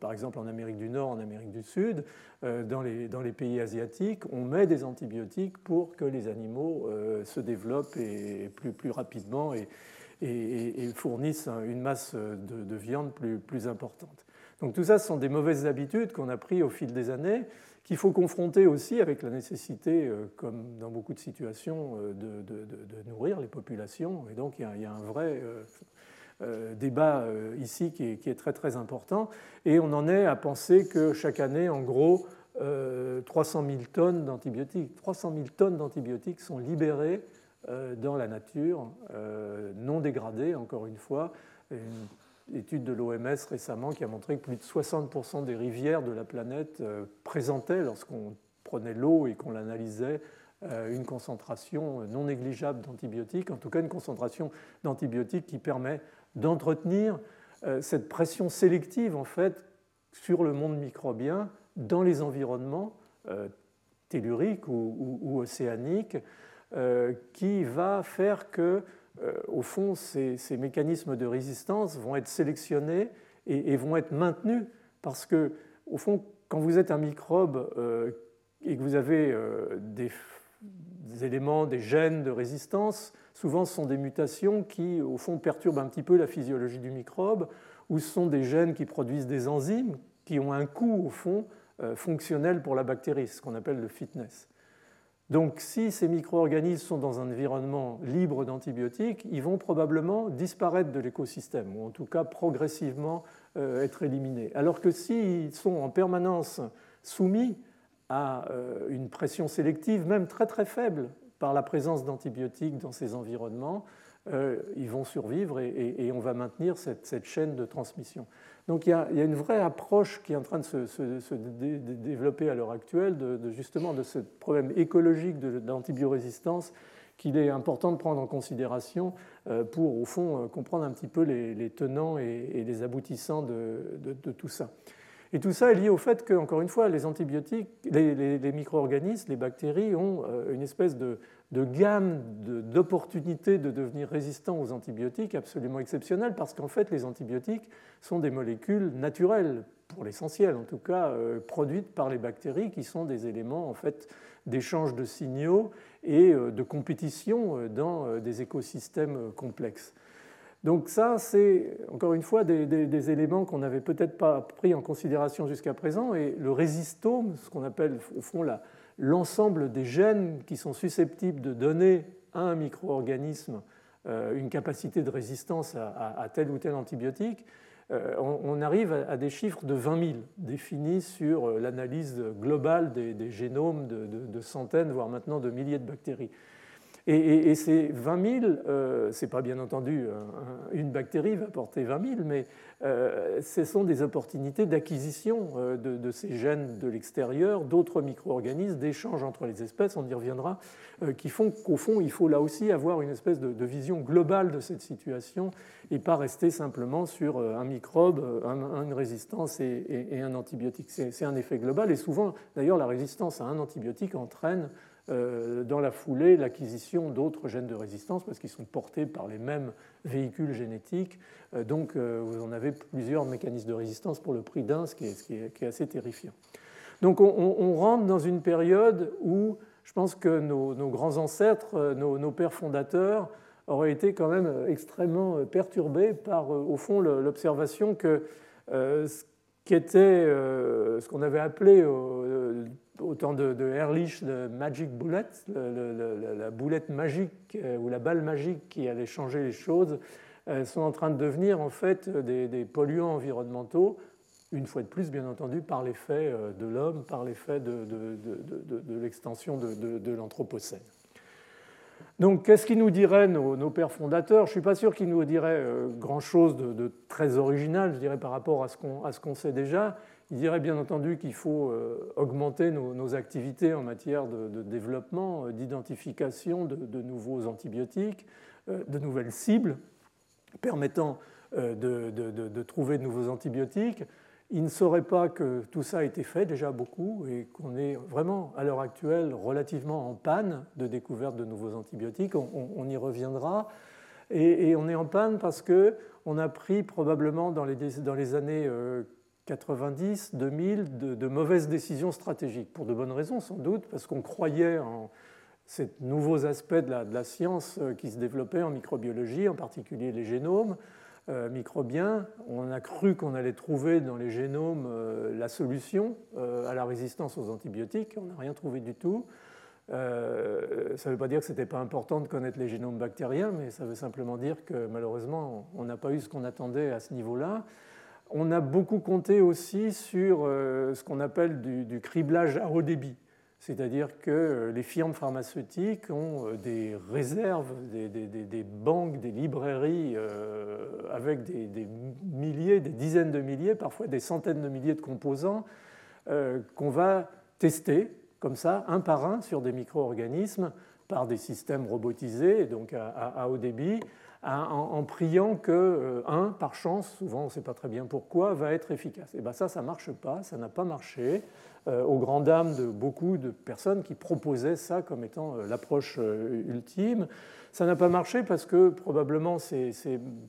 par exemple en Amérique du Nord, en Amérique du Sud, euh, dans les, dans les pays asiatiques, on met des antibiotiques pour que les animaux euh, se développent et, plus, plus rapidement et, fournissent une masse de, de, viande plus, plus importante. Donc tout ça, ce sont des mauvaises habitudes qu'on a prises au fil des années, qu'il faut confronter aussi avec la nécessité, euh, comme dans beaucoup de situations, de, nourrir les populations. Et donc il y a, un vrai débat euh, ici qui est, très très important. Et on en est à penser que chaque année, en gros, 300 euh, 000 tonnes d'antibiotiques, 300 000 tonnes d'antibiotiques sont libérées dans la nature, non dégradées, encore une fois. Une étude de l'OMS récemment qui a montré que plus de 60% des rivières de la planète présentaient, lorsqu'on prenait l'eau et qu'on l'analysait, une concentration non négligeable d'antibiotiques, en tout cas une concentration d'antibiotiques qui permet d'entretenir cette pression sélective en fait sur le monde microbien dans les environnements telluriques ou, océaniques qui va faire que au fond, ces, mécanismes de résistance vont être sélectionnés et, vont être maintenus. Parce que, au fond, quand vous êtes un microbe euh, et que vous avez euh, des, éléments, des gènes de résistance, souvent ce sont des mutations qui, au fond, perturbent un petit peu la physiologie du microbe, ou ce sont des gènes qui produisent des enzymes qui ont un coût, au fond, euh, fonctionnel pour la bactérie, ce qu'on appelle le fitness. Donc si ces micro-organismes sont dans un environnement libre d'antibiotiques, ils vont probablement disparaître de l'écosystème, ou en tout cas progressivement euh, être éliminés. Alors que s'ils sont en permanence soumis à euh, une pression sélective, même très très faible, par la présence d'antibiotiques dans ces environnements, euh, ils vont survivre et, on va maintenir cette, chaîne de transmission. Donc il y, a, une vraie approche qui est en train de se, développer à l'heure actuelle de, justement de ce problème écologique d'antibiorésistance qu'il est important de prendre en considération euh, pour, au fond, comprendre un petit peu les, tenants et, les aboutissants de, tout ça. Et tout ça est lié au fait que, encore une fois, les antibiotiques, les micro-organismes, les bactéries ont une espèce de, gamme d'opportunités de, devenir résistants aux antibiotiques absolument exceptionnelles parce qu'en fait les antibiotiques sont des molécules naturelles pour l'essentiel en tout cas euh, produites par les bactéries qui sont des éléments en fait d'échange de signaux et euh, de compétition euh, dans des écosystèmes complexes. Donc ça, c'est encore une fois des, éléments qu'on n'avait peut-être pas pris en considération jusqu'à présent. Et le résistome, ce qu'on appelle au fond l'ensemble des gènes qui sont susceptibles de donner à un micro-organisme euh, une capacité de résistance à, tel ou tel antibiotique, euh, on, arrive à des chiffres de 20 000 définis sur euh, l'analyse globale des, génomes de, centaines, voire maintenant de milliers de bactéries. Et, ces 20 000, euh, ce n'est pas bien entendu une bactérie va porter 20 000, mais euh, ce sont des opportunités d'acquisition euh, de, ces gènes de l'extérieur, d'autres micro-organismes, d'échanges entre les espèces, on y reviendra, qui font qu'au fond, il faut là aussi avoir une espèce de, vision globale de cette situation et pas rester simplement sur un microbe, une résistance et, un antibiotique. C'est un effet global et souvent, d'ailleurs, la résistance à un antibiotique entraîne euh, dans la foulée l'acquisition d'autres gènes de résistance parce qu'ils sont portés par les mêmes véhicules génétiques. Euh, donc euh, vous en avez plusieurs mécanismes de résistance pour le prix d'un, ce qui est, assez terrifiant. Donc on, rentre dans une période où je pense que nos, grands ancêtres, nos, pères fondateurs, auraient été quand même extrêmement perturbés par, au fond, l'observation que ce qui était ce qu'on avait appelé au temps de, Ehrlich, le Magic Bullet, la boulette magique euh, ou la balle magique qui allait changer les choses, euh, sont en train de devenir en fait des, polluants environnementaux, une fois de plus bien entendu par l'effet euh, de l'homme, par l'effet de, l'extension de, l'Anthropocène. Donc, qu'est-ce qu'ils nous diraient nos, pères fondateurs? Je ne suis pas sûr qu'ils nous diraient grand-chose de, très original, je dirais, par rapport à ce qu'on sait déjà. Il dirait bien entendu qu'il faut euh, augmenter nos, activités en matière de, développement, euh, d'identification de, nouveaux antibiotiques, euh, de nouvelles cibles permettant de, trouver de nouveaux antibiotiques. Il ne saurait pas que tout ça a été fait déjà beaucoup et qu'on est vraiment à l'heure actuelle relativement en panne de découverte de nouveaux antibiotiques. On, y reviendra. Et, on est en panne parce qu'on a pris probablement dans les, années 90, 2000 de, mauvaises décisions stratégiques, pour de bonnes raisons sans doute, parce qu'on croyait en ces nouveaux aspects de la, science euh, qui se développaient en microbiologie, en particulier les génomes euh, microbiens. On a cru qu'on allait trouver dans les génomes euh, la solution à la résistance aux antibiotiques. On n'a rien trouvé du tout. ça ne veut pas dire que ce n'était pas important de connaître les génomes bactériens, mais ça veut simplement dire que malheureusement, on n'a pas eu ce qu'on attendait à ce niveau-là. On a beaucoup compté aussi sur euh, ce qu'on appelle du, criblage à haut débit, c'est-à-dire que euh, les firmes pharmaceutiques ont euh, des réserves, des, banques, des librairies avec des, milliers, des dizaines de milliers, parfois des centaines de milliers de composants qu'on va tester comme ça, un par un, sur des micro-organismes par des systèmes robotisés, donc à, haut débit, en, priant que euh, un, par chance, souvent on ne sait pas très bien pourquoi, va être efficace. Et bien ça, ça ne marche pas, ça n'a pas marché, euh, aux grandes dames de beaucoup de personnes qui proposaient ça comme étant euh, l'approche ultime. Ça n'a pas marché parce que probablement ces,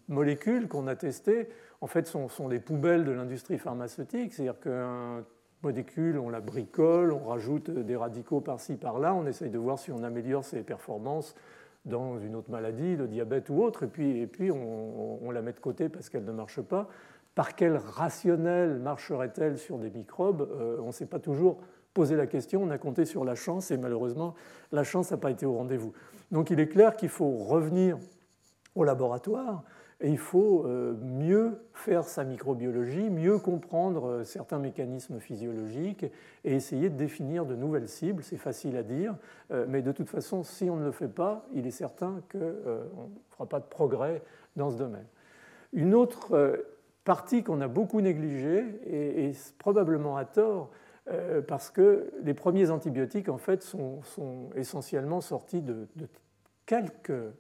molécules qu'on a testées, en fait, sont, sont des poubelles de l'industrie pharmaceutique, c'est-à-dire qu'un molécule, on la bricole, on rajoute des radicaux par-ci, par-là, on essaye de voir si on améliore ses performances dans une autre maladie, le diabète ou autre, et puis, et puis on, la met de côté parce qu'elle ne marche pas. Par quel rationnel marcherait-elle sur des microbes euh, On ne s'est pas toujours posé la question, on a compté sur la chance, et malheureusement, la chance n'a pas été au rendez-vous. Donc il est clair qu'il faut revenir au laboratoire et il faut euh, mieux faire sa microbiologie, mieux comprendre euh, certains mécanismes physiologiques et essayer de définir de nouvelles cibles. C'est facile à dire, mais de toute façon, si on ne le fait pas, il est certain qu'on ne fera pas de progrès dans ce domaine. Une autre partie qu'on a beaucoup négligée, et, probablement à tort, parce que les premiers antibiotiques, en fait, sont, essentiellement sortis de, quelques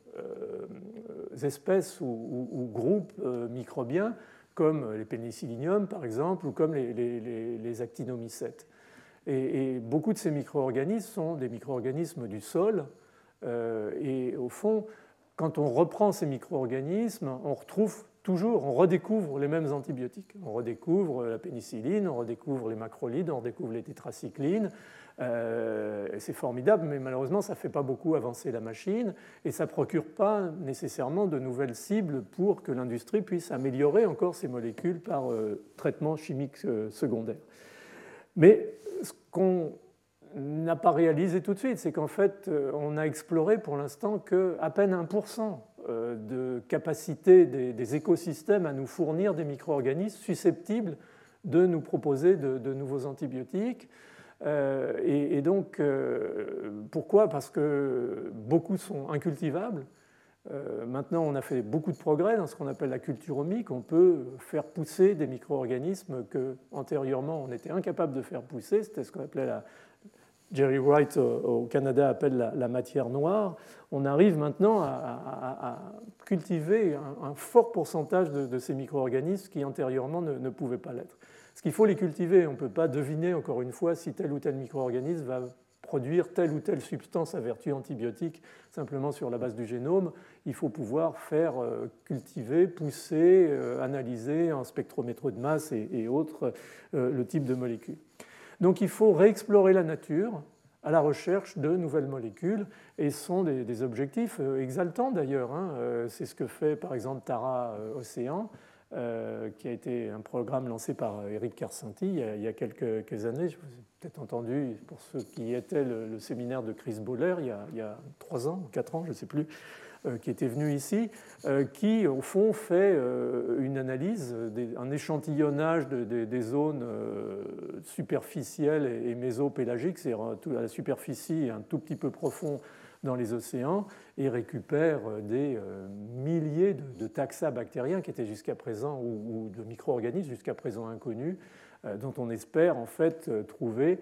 espèces ou, groupes euh, microbiens, comme les pénicilliniums par exemple, ou comme les, actinomycètes. Et, beaucoup de ces micro-organismes sont des micro-organismes du sol. Euh, et au fond, quand on reprend ces micro-organismes, on retrouve toujours, on redécouvre les mêmes antibiotiques. On redécouvre la pénicilline, on redécouvre les macrolides, on redécouvre les tétracyclines, euh, c'est formidable, mais malheureusement, ça ne fait pas beaucoup avancer la machine et ça ne procure pas nécessairement de nouvelles cibles pour que l'industrie puisse améliorer encore ces molécules par euh, traitement chimique euh, secondaire. Mais ce qu'on n'a pas réalisé tout de suite, c'est qu'en fait, on a exploré pour l'instant qu'à peine 1% de capacité des, écosystèmes à nous fournir des micro-organismes susceptibles de nous proposer de nouveaux antibiotiques. Euh, et, donc, euh, pourquoi? Parce que beaucoup sont incultivables. Euh, maintenant, on a fait beaucoup de progrès dans ce qu'on appelle la culturomique. On peut faire pousser des micro-organismes que antérieurement on était incapable de faire pousser. C'était ce qu'on appelait la, Jerry Wright au Canada appelle la, matière noire, on arrive maintenant à, cultiver un, fort pourcentage de, ces micro-organismes qui antérieurement ne pouvaient pas l'être. Ce qu'il faut les cultiver. On ne peut pas deviner, encore une fois, si tel ou tel micro-organisme va produire telle ou telle substance à vertu antibiotique simplement sur la base du génome. Il faut pouvoir faire euh, cultiver, pousser, euh, analyser en spectrométrie de masse et, autres euh, le type de molécules. Donc il faut réexplorer la nature à la recherche de nouvelles molécules et ce sont des, objectifs exaltants d'ailleurs. Hein. C'est ce que fait par exemple Tara Océan euh, qui a été un programme lancé par Eric Carcenti il y a, quelques, années. Je vous ai peut-être entendu, pour ceux qui étaient le, séminaire de Chris Boller il y, a, trois ans ou quatre ans, je ne sais plus, euh, qui était venu ici, euh, qui au fond fait une analyse, un échantillonnage des zones superficielles et, mésopélagiques, c'est-à-dire à la superficie un tout petit peu profond dans les océans et récupère euh, des euh, milliers de, taxa bactériens qui étaient jusqu'à présent, ou, de micro-organismes jusqu'à présent inconnus, euh, dont on espère en fait trouver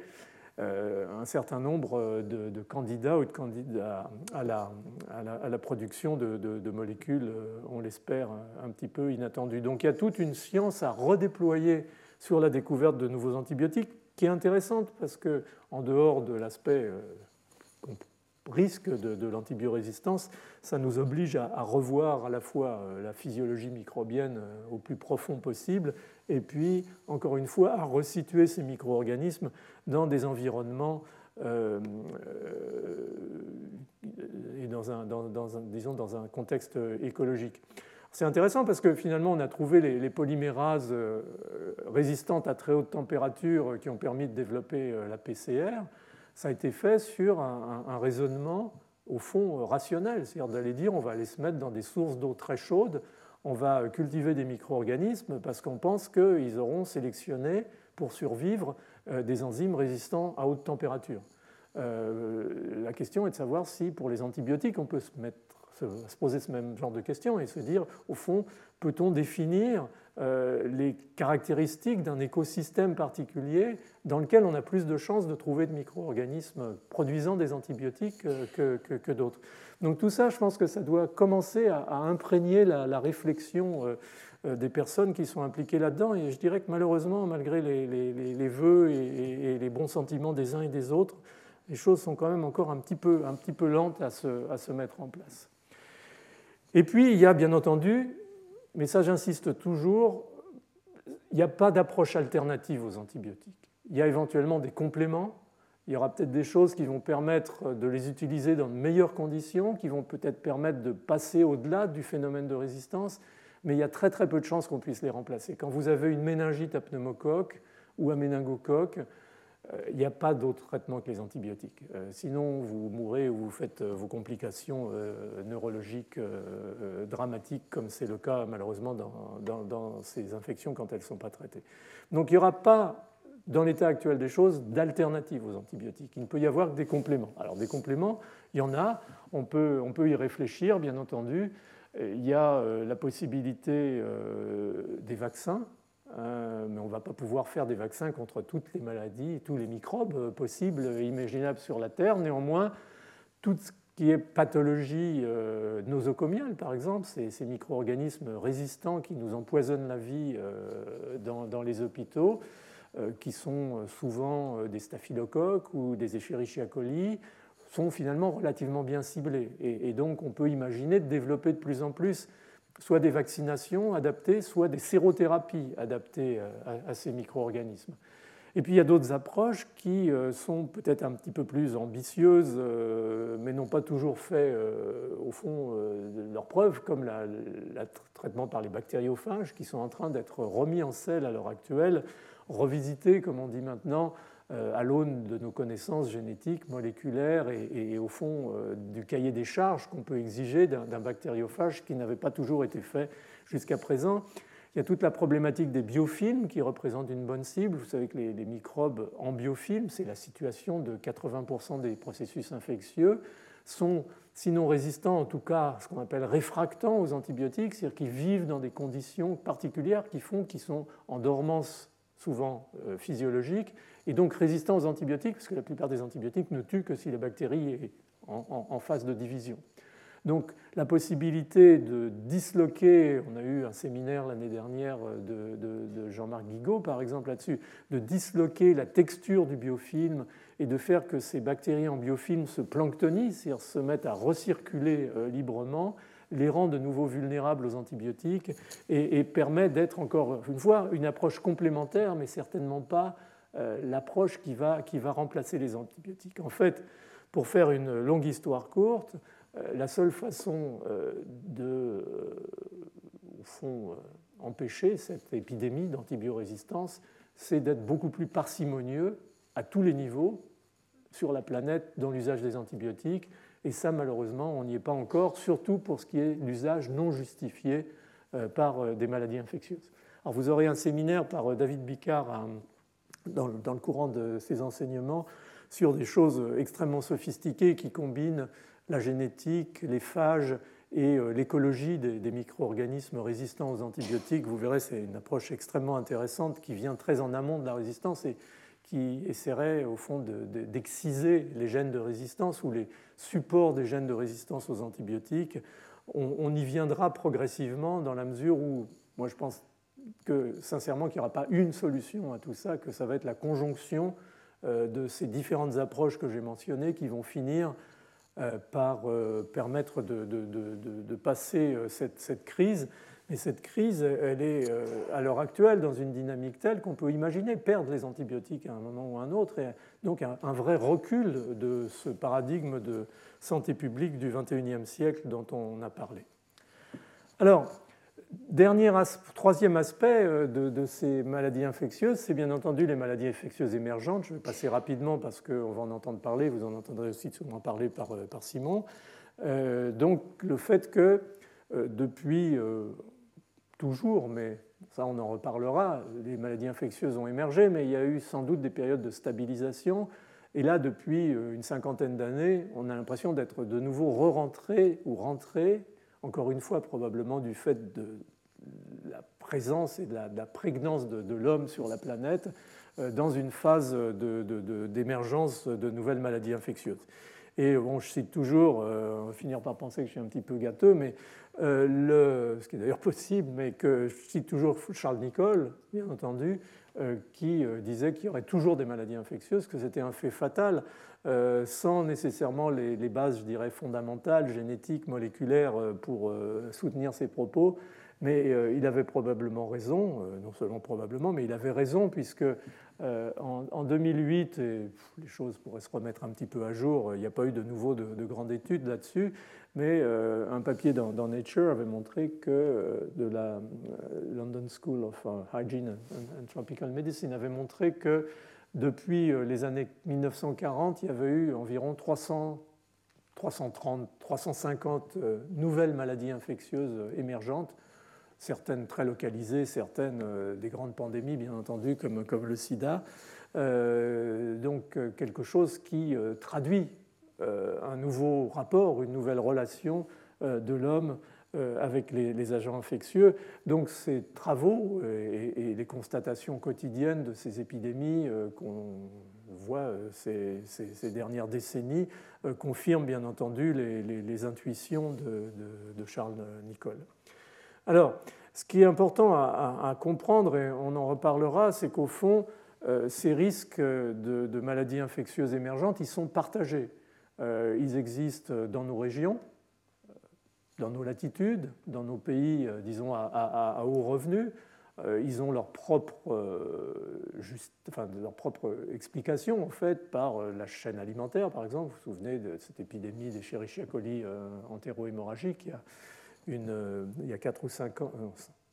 un certain nombre de, candidats ou de candidats à la, à production de, molécules, on l'espère, un petit peu inattendues. Donc il y a toute une science à redéployer sur la découverte de nouveaux antibiotiques qui est intéressante parce que, en dehors de l'aspect risque de, l'antibiorésistance, ça nous oblige à, revoir à la fois euh, la physiologie microbienne euh, au plus profond possible, et puis, encore une fois, à resituer ces micro-organismes dans des environnements euh, et dans un, disons, dans un contexte écologique. C'est intéressant parce que finalement, on a trouvé les, polymérases résistantes à très haute température qui ont permis de développer la PCR ça a été fait sur un, raisonnement au fond rationnel, c'est-à-dire d'aller dire on va aller se mettre dans des sources d'eau très chaudes, on va cultiver des micro-organismes parce qu'on pense qu'ils auront sélectionné pour survivre euh, des enzymes résistants à haute température. Euh, la question est de savoir si pour les antibiotiques on peut se poser ce même genre de questions et se dire, au fond, peut-on définir euh, les caractéristiques d'un écosystème particulier dans lequel on a plus de chances de trouver de micro-organismes produisant des antibiotiques que, d'autres? Donc tout ça, je pense que ça doit commencer à, imprégner la, réflexion euh, euh, des personnes qui sont impliquées là-dedans. Et je dirais que malheureusement, malgré les, les, vœux et, les bons sentiments des uns et des autres, les choses sont quand même encore un petit peu, un petit peu lentes à se, à se mettre en place. Et puis, il y a bien entendu mais ça j'insiste toujours, il n'y a pas d'approche alternative aux antibiotiques. Il y a éventuellement des compléments, il y aura peut-être des choses qui vont permettre de les utiliser dans de meilleures conditions, qui vont peut-être permettre de passer au-delà du phénomène de résistance, mais il y a très très peu de chances qu'on puisse les remplacer. Quand vous avez une méningite à pneumocoque ou un méningocoque, euh, il n'y a pas d'autre traitement que les antibiotiques. Euh, sinon, vous mourrez ou vous faites euh, vos complications neurologiques dramatiques, comme c'est le cas malheureusement dans, ces infections quand elles ne sont pas traitées. Donc il n'y aura pas, dans l'état actuel des choses, d'alternative aux antibiotiques. Il ne peut y avoir que des compléments. Alors des compléments, il y en a, on peut, on peut y réfléchir, bien entendu. Il y a la possibilité des vaccins euh, mais on ne va pas pouvoir faire des vaccins contre toutes les maladies, tous les microbes euh, possibles et imaginables sur la Terre. Néanmoins, tout ce qui est pathologie euh, nosocomiale, par exemple, ces, micro-organismes résistants qui nous empoisonnent la vie dans, les hôpitaux, qui sont souvent des staphylocoques ou des Escherichia coli, sont finalement relativement bien ciblés. et donc, on peut imaginer de développer de plus en plus soit des vaccinations adaptées, soit des sérothérapies adaptées euh, à, ces micro-organismes. Et puis il y a d'autres approches qui euh, sont peut-être un petit peu plus ambitieuses, euh, mais n'ont pas toujours fait, au fond, leurs preuves, comme le traitement par les bactériophages, qui sont en train d'être remis en selle à l'heure actuelle, revisités, comme on dit maintenant, à l'aune de nos connaissances génétiques, moléculaires et, au fond euh, du cahier des charges qu'on peut exiger d'un bactériophage qui n'avait pas toujours été fait jusqu'à présent. Il y a toute la problématique des biofilms qui représentent une bonne cible. Vous savez que les, microbes en biofilm, c'est la situation de 80% des processus infectieux, sont sinon résistants, en tout cas ce qu'on appelle réfractants aux antibiotiques, c'est-à-dire qu'ils vivent dans des conditions particulières qui font qu'ils sont en dormance souvent euh, physiologique, et donc résistant aux antibiotiques, parce que la plupart des antibiotiques ne tuent que si la bactérie est en, phase de division. Donc la possibilité de disloquer, on a eu un séminaire l'année dernière de, Jean-Marc Guigaud par exemple là-dessus, de disloquer la texture du biofilm et de faire que ces bactéries en biofilm se planctonisent, c'est-à-dire se mettent à recirculer euh, librement, les rend de nouveau vulnérables aux antibiotiques et, permet d'être encore une fois une approche complémentaire, mais certainement pas euh, l'approche qui va, qui va remplacer les antibiotiques. En fait, pour faire une longue histoire courte, euh, la seule façon euh, de, au fond, empêcher cette épidémie d'antibiorésistance, c'est d'être beaucoup plus parcimonieux à tous les niveaux sur la planète dans l'usage des antibiotiques et ça, malheureusement, on n'y est pas encore, surtout pour ce qui est l'usage non justifié euh, par euh, des maladies infectieuses. Alors, vous aurez un séminaire par euh, David Bicard dans le courant de ses enseignements sur des choses extrêmement sophistiquées qui combinent la génétique, les phages et l'écologie des micro-organismes résistants aux antibiotiques. Vous verrez, c'est une approche extrêmement intéressante qui vient très en amont de la résistance et qui essaierait au fond d'exciser les gènes de résistance ou les supports des gènes de résistance aux antibiotiques. On, y viendra progressivement dans la mesure où, moi je pense que sincèrement qu'il n'y aura pas une solution à tout ça, que ça va être la conjonction euh, de ces différentes approches que j'ai mentionnées qui vont finir euh, par euh, permettre de, passer cette, crise et cette crise, elle est à l'heure actuelle dans une dynamique telle qu'on peut imaginer perdre les antibiotiques à un moment ou à un autre, et donc un, vrai recul de ce paradigme de santé publique du XXIe siècle dont on a parlé. Alors, dernier troisième aspect euh, de, ces maladies infectieuses, c'est bien entendu les maladies infectieuses émergentes. Je vais passer rapidement parce qu'on va en entendre parler, vous en entendrez aussi sûrement parler par, euh, par Simon. donc le fait que depuis toujours, mais ça on en reparlera, les maladies infectieuses ont émergé, mais il y a eu sans doute des périodes de stabilisation Et là, depuis une cinquantaine d'années, on a l'impression d'être de nouveau re-rentré ou rentré, encore une fois probablement du fait de la présence et de la, prégnance de, l'homme sur la planète, dans une phase d'émergence de, nouvelles maladies infectieuses. Et bon, je cite toujours, on va finir par penser que je suis un petit peu gâteux, mais le, ce qui est d'ailleurs <laughs> possible, mais que je cite toujours Charles Nicholl, bien entendu, euh, qui euh, disait qu'il y aurait toujours des maladies infectieuses, que c'était un fait fatal, euh, sans nécessairement les, bases, je dirais, fondamentales, génétiques, moléculaires, pour soutenir ses propos. Mais il avait probablement raison, non seulement probablement, mais il avait raison, puisque en, 2008, et les choses pourraient se remettre un petit peu à jour, il n'y a pas eu de nouveau de, de grandes études là-dessus, mais euh, un papier dans, Nature avait montré que euh, de la euh, London School of Hygiene and, Tropical Medicine avait montré que depuis les années 1940, il y avait eu environ 300, 330, 350 nouvelles maladies infectieuses émergentes, certaines très localisées, certaines des grandes pandémies, bien entendu, comme, le sida. donc quelque chose qui traduit euh, un nouveau rapport, une nouvelle relation euh, de l'homme euh, avec les, agents infectieux. Donc ces travaux et, les constatations quotidiennes de ces épidémies qu'on voit ces, dernières décennies confirment bien entendu les, intuitions de, Charles Nicolle. Alors, ce qui est important à, comprendre, et on en reparlera, c'est qu'au fond, ces risques de, maladies infectieuses émergentes, ils sont partagés. Euh, ils existent dans nos régions, dans nos latitudes, dans nos pays, euh, disons, à, haut revenu. Euh, ils ont leur propre, juste, enfin, leur propre explication en fait par la chaîne alimentaire, par exemple. Vous vous souvenez de cette épidémie des Escherichia coli entéro-hémorragiques il y a une, il y a 4 ou 5 ans,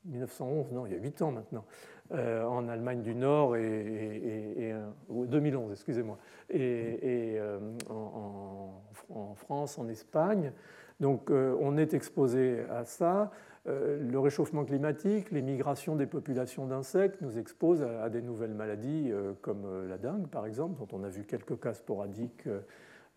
1911, non, il y a 8 ans maintenant, euh, en Allemagne du Nord et, 2011, excusez-moi, et, euh, en, France, en Espagne. Donc euh, on est exposé à ça. le réchauffement climatique, les migrations des populations d'insectes nous exposent à, des nouvelles maladies comme la dengue, par exemple, dont on a vu quelques cas sporadiques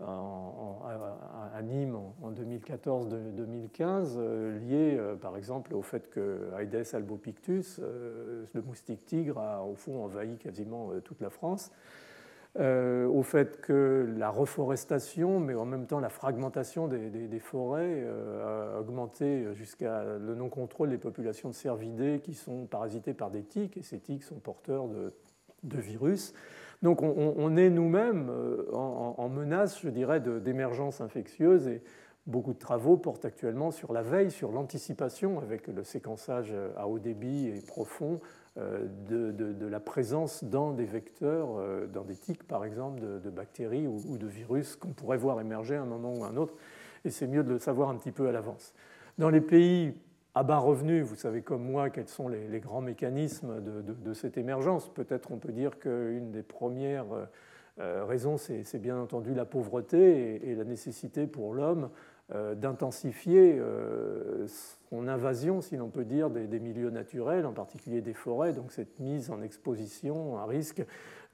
à Nîmes en 2014-2015, euh, lié euh, par exemple au fait que Aedes albopictus, euh, le moustique tigre, a au fond envahi quasiment toute la France. Au fait que la reforestation, mais en même temps la fragmentation des, forêts, a augmenté jusqu'à le non-contrôle des populations de cervidés qui sont parasitées par des tiques, et ces tiques sont porteurs de, de virus. Donc on, est nous-mêmes euh, en, menace, je dirais, d'émergence infectieuse et beaucoup de travaux portent actuellement sur la veille, sur l'anticipation avec le séquençage à haut débit et profond euh, de, la présence dans des vecteurs, euh, dans des tiques par exemple, de, bactéries ou, de virus qu'on pourrait voir émerger à un moment ou à un autre. Et c'est mieux de le savoir un petit peu à l'avance. Dans les pays à bas revenus, vous savez comme moi quels sont les, grands mécanismes de, cette émergence. Peut-être on peut dire qu'une des premières euh, raisons, c'est bien entendu la pauvreté et, la nécessité pour l'homme d'intensifier euh, son invasion, si l'on peut dire, des, milieux naturels, en particulier des forêts, donc cette mise en exposition à risque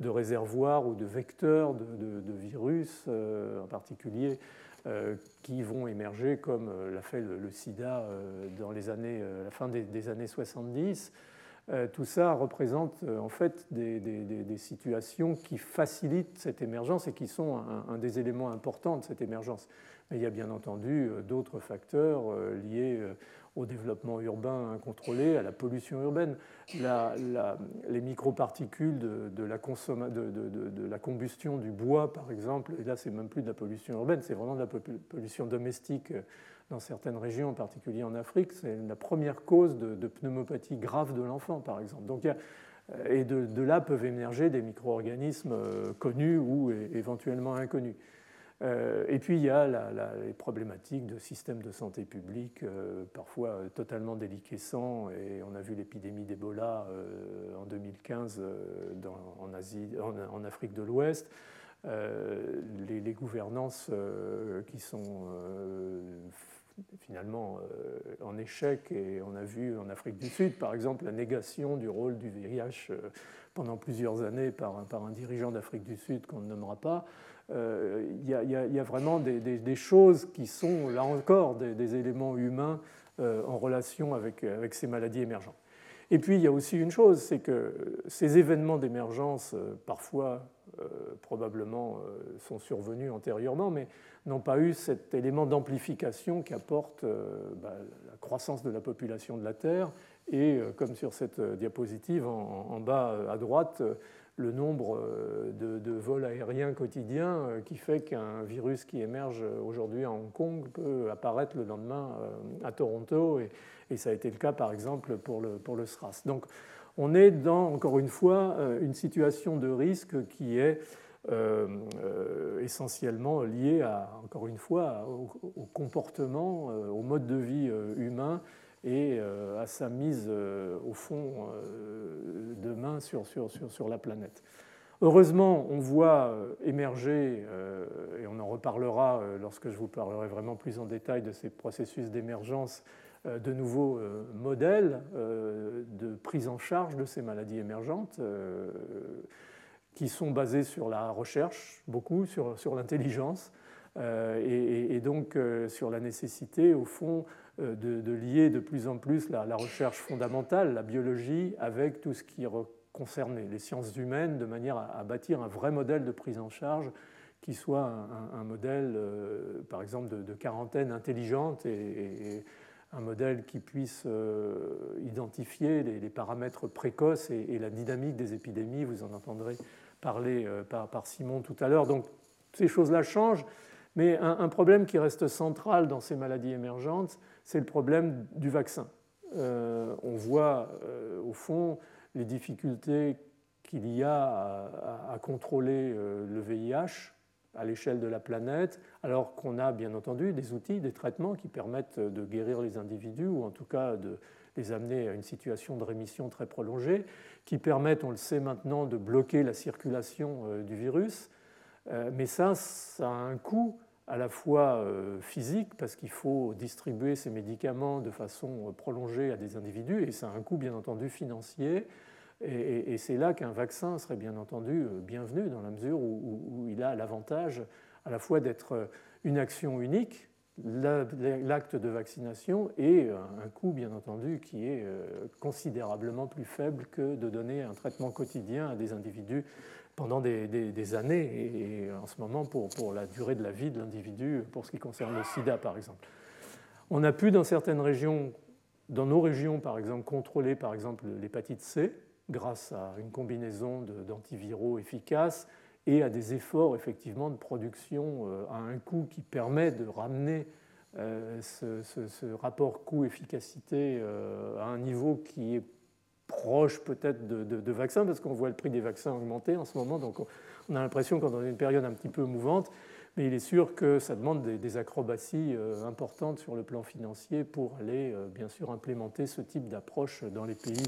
de réservoirs ou de vecteurs de, virus, en particulier euh, qui vont émerger comme euh, l'a fait le, sida euh, dans les années, la fin des, années 70. Tout ça représente en fait des, situations qui facilitent cette émergence et qui sont un, des éléments importants de cette émergence. Mais il y a bien entendu d'autres facteurs liés au développement urbain incontrôlé, à la pollution urbaine. les microparticules de, la la combustion du bois, par exemple, et là, c'est même plus de la pollution urbaine, c'est vraiment de la pollution domestique euh, dans certaines régions, en particulier en Afrique. C'est la première cause de, pneumopathie grave de l'enfant, par exemple. Donc, euh, et de, là peuvent émerger des micro-organismes euh, connus ou éventuellement inconnus. Euh, et puis il y a les problématiques de systèmes de santé publique, euh, parfois euh, totalement déliquescents, et on a vu l'épidémie d'Ebola en 2015 en, Afrique de l'Ouest. Les, gouvernances qui sont finalement en échec et on a vu en Afrique du Sud, par exemple, la négation du rôle du VIH pendant plusieurs années par un dirigeant d'Afrique du Sud qu'on ne nommera pas. Il y, a vraiment des, choses qui sont, là encore, des, éléments humains en relation avec, ces maladies émergentes. Et puis il y a aussi une chose, c'est que ces événements d'émergence, parfois euh, probablement euh, sont survenus antérieurement, mais n'ont pas eu cet élément d'amplification qu'apporte euh, bah, la croissance de la population de la Terre et, comme sur cette diapositive en, bas à droite, le nombre de, vols aériens quotidiens qui fait qu'un virus qui émerge aujourd'hui à Hong Kong peut apparaître le lendemain à Toronto, et, ça a été le cas par exemple pour le, pour le SRAS. Donc on est dans, encore une fois, euh, une situation de risque qui est euh, euh, essentiellement liée, à, encore une fois, au, comportement, au mode de vie humain et à sa mise au fond de main sur, sur, sur, sur, la planète. Heureusement, on voit émerger, et on en reparlera lorsque je vous parlerai vraiment plus en détail de ces processus d'émergence, euh, de nouveaux euh, modèles euh, de prise en charge de ces maladies émergentes qui sont basés sur la recherche, beaucoup sur, sur l'intelligence, et, donc sur la nécessité, au fond, de, lier de plus en plus la, recherche fondamentale, la biologie, avec tout ce qui concerne les sciences humaines, de manière à, bâtir un vrai modèle de prise en charge qui soit un, modèle, par exemple, de, quarantaine intelligente et un modèle qui puisse euh, identifier les, paramètres précoces et, la dynamique des épidémies. Vous en entendrez parler euh, par, Simon tout à l'heure. Donc ces choses-là changent, mais un, problème qui reste central dans ces maladies émergentes, c'est le problème du vaccin. Euh, on voit au fond les difficultés qu'il y a à, contrôler le VIH à l'échelle de la planète, alors qu'on a bien entendu des outils, des traitements qui permettent de guérir les individus ou en tout cas de les amener à une situation de rémission très prolongée, qui permettent, on le sait maintenant, de bloquer la circulation euh, du virus. Euh, mais ça, ça a un coût à la fois euh, physique, parce qu'il faut distribuer ces médicaments de façon prolongée à des individus, et ça a un coût bien entendu financier, et, c'est là qu'un vaccin serait bien entendu euh, bienvenu dans la mesure où, il a l'avantage à la fois d'être euh, une action unique, l'acte de vaccination, et un coût bien entendu qui est euh, considérablement plus faible que de donner un traitement quotidien à des individus pendant des, années, et, en ce moment pour, la durée de la vie de l'individu, pour ce qui concerne le sida par exemple. On a pu dans certaines régions, dans nos régions par exemple, contrôler par exemple l'hépatite C, grâce à une combinaison d'antiviraux efficaces et à des efforts effectivement de production euh, à un coût qui permet de ramener euh, ce, rapport coût-efficacité euh, à un niveau qui est proche peut-être de, vaccins, parce qu'on voit le prix des vaccins augmenter en ce moment, donc on a l'impression qu'on est dans une période un petit peu mouvante, mais il est sûr que ça demande des, acrobaties importantes sur le plan financier pour aller bien sûr implémenter ce type d'approche dans les pays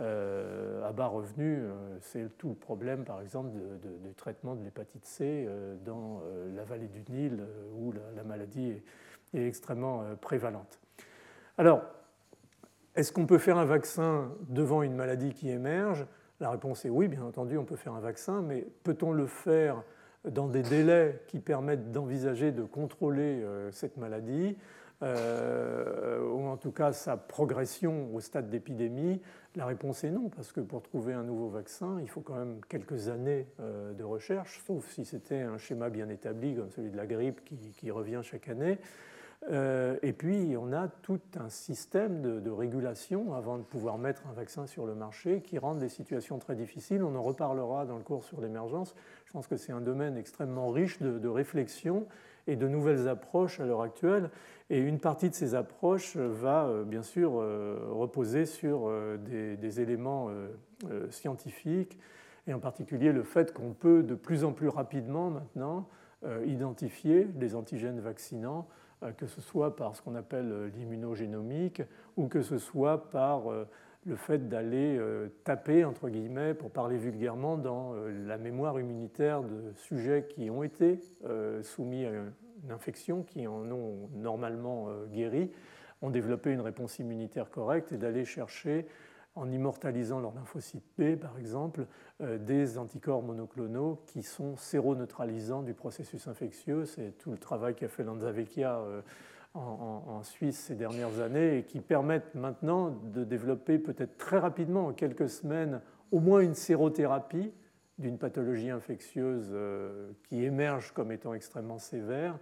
euh, à bas revenus, euh, c'est tout le problème, par exemple, du traitement de l'hépatite C euh, dans la vallée du Nil, où la, maladie est, extrêmement prévalente. Alors, est-ce qu'on peut faire un vaccin devant une maladie qui émerge? La réponse est oui, bien entendu, on peut faire un vaccin, mais peut-on le faire dans des délais qui permettent d'envisager de contrôler cette maladie? Euh, ou en tout cas sa progression au stade d'épidémie? La réponse est non, parce que pour trouver un nouveau vaccin, il faut quand même quelques années euh, de recherche, sauf si c'était un schéma bien établi comme celui de la grippe qui, revient chaque année. Euh, et puis, on a tout un système de, régulation avant de pouvoir mettre un vaccin sur le marché qui rendent les situations très difficiles. On en reparlera dans le cours sur l'émergence. Je pense que c'est un domaine extrêmement riche de, de réflexion et de nouvelles approches à l'heure actuelle. Et une partie de ces approches va euh, bien sûr euh, reposer sur des, éléments scientifiques, et en particulier le fait qu'on peut de plus en plus rapidement maintenant identifier les antigènes vaccinants, que ce soit par ce qu'on appelle l'immunogénomique ou que ce soit par le fait d'aller taper, entre guillemets, pour parler vulgairement, dans la mémoire immunitaire de sujets qui ont été soumis à infection, qui en ont normalement guéri, ont développé une réponse immunitaire correcte et d'aller chercher en immortalisant leur lymphocyte B, par exemple, euh, des anticorps monoclonaux qui sont séroneutralisants du processus infectieux. C'est tout le travail qu'a fait Lanzavecchia euh, en, Suisse ces dernières années et qui permettent maintenant de développer peut-être très rapidement, en quelques semaines, au moins une sérothérapie d'une pathologie infectieuse euh, qui émerge comme étant extrêmement sévère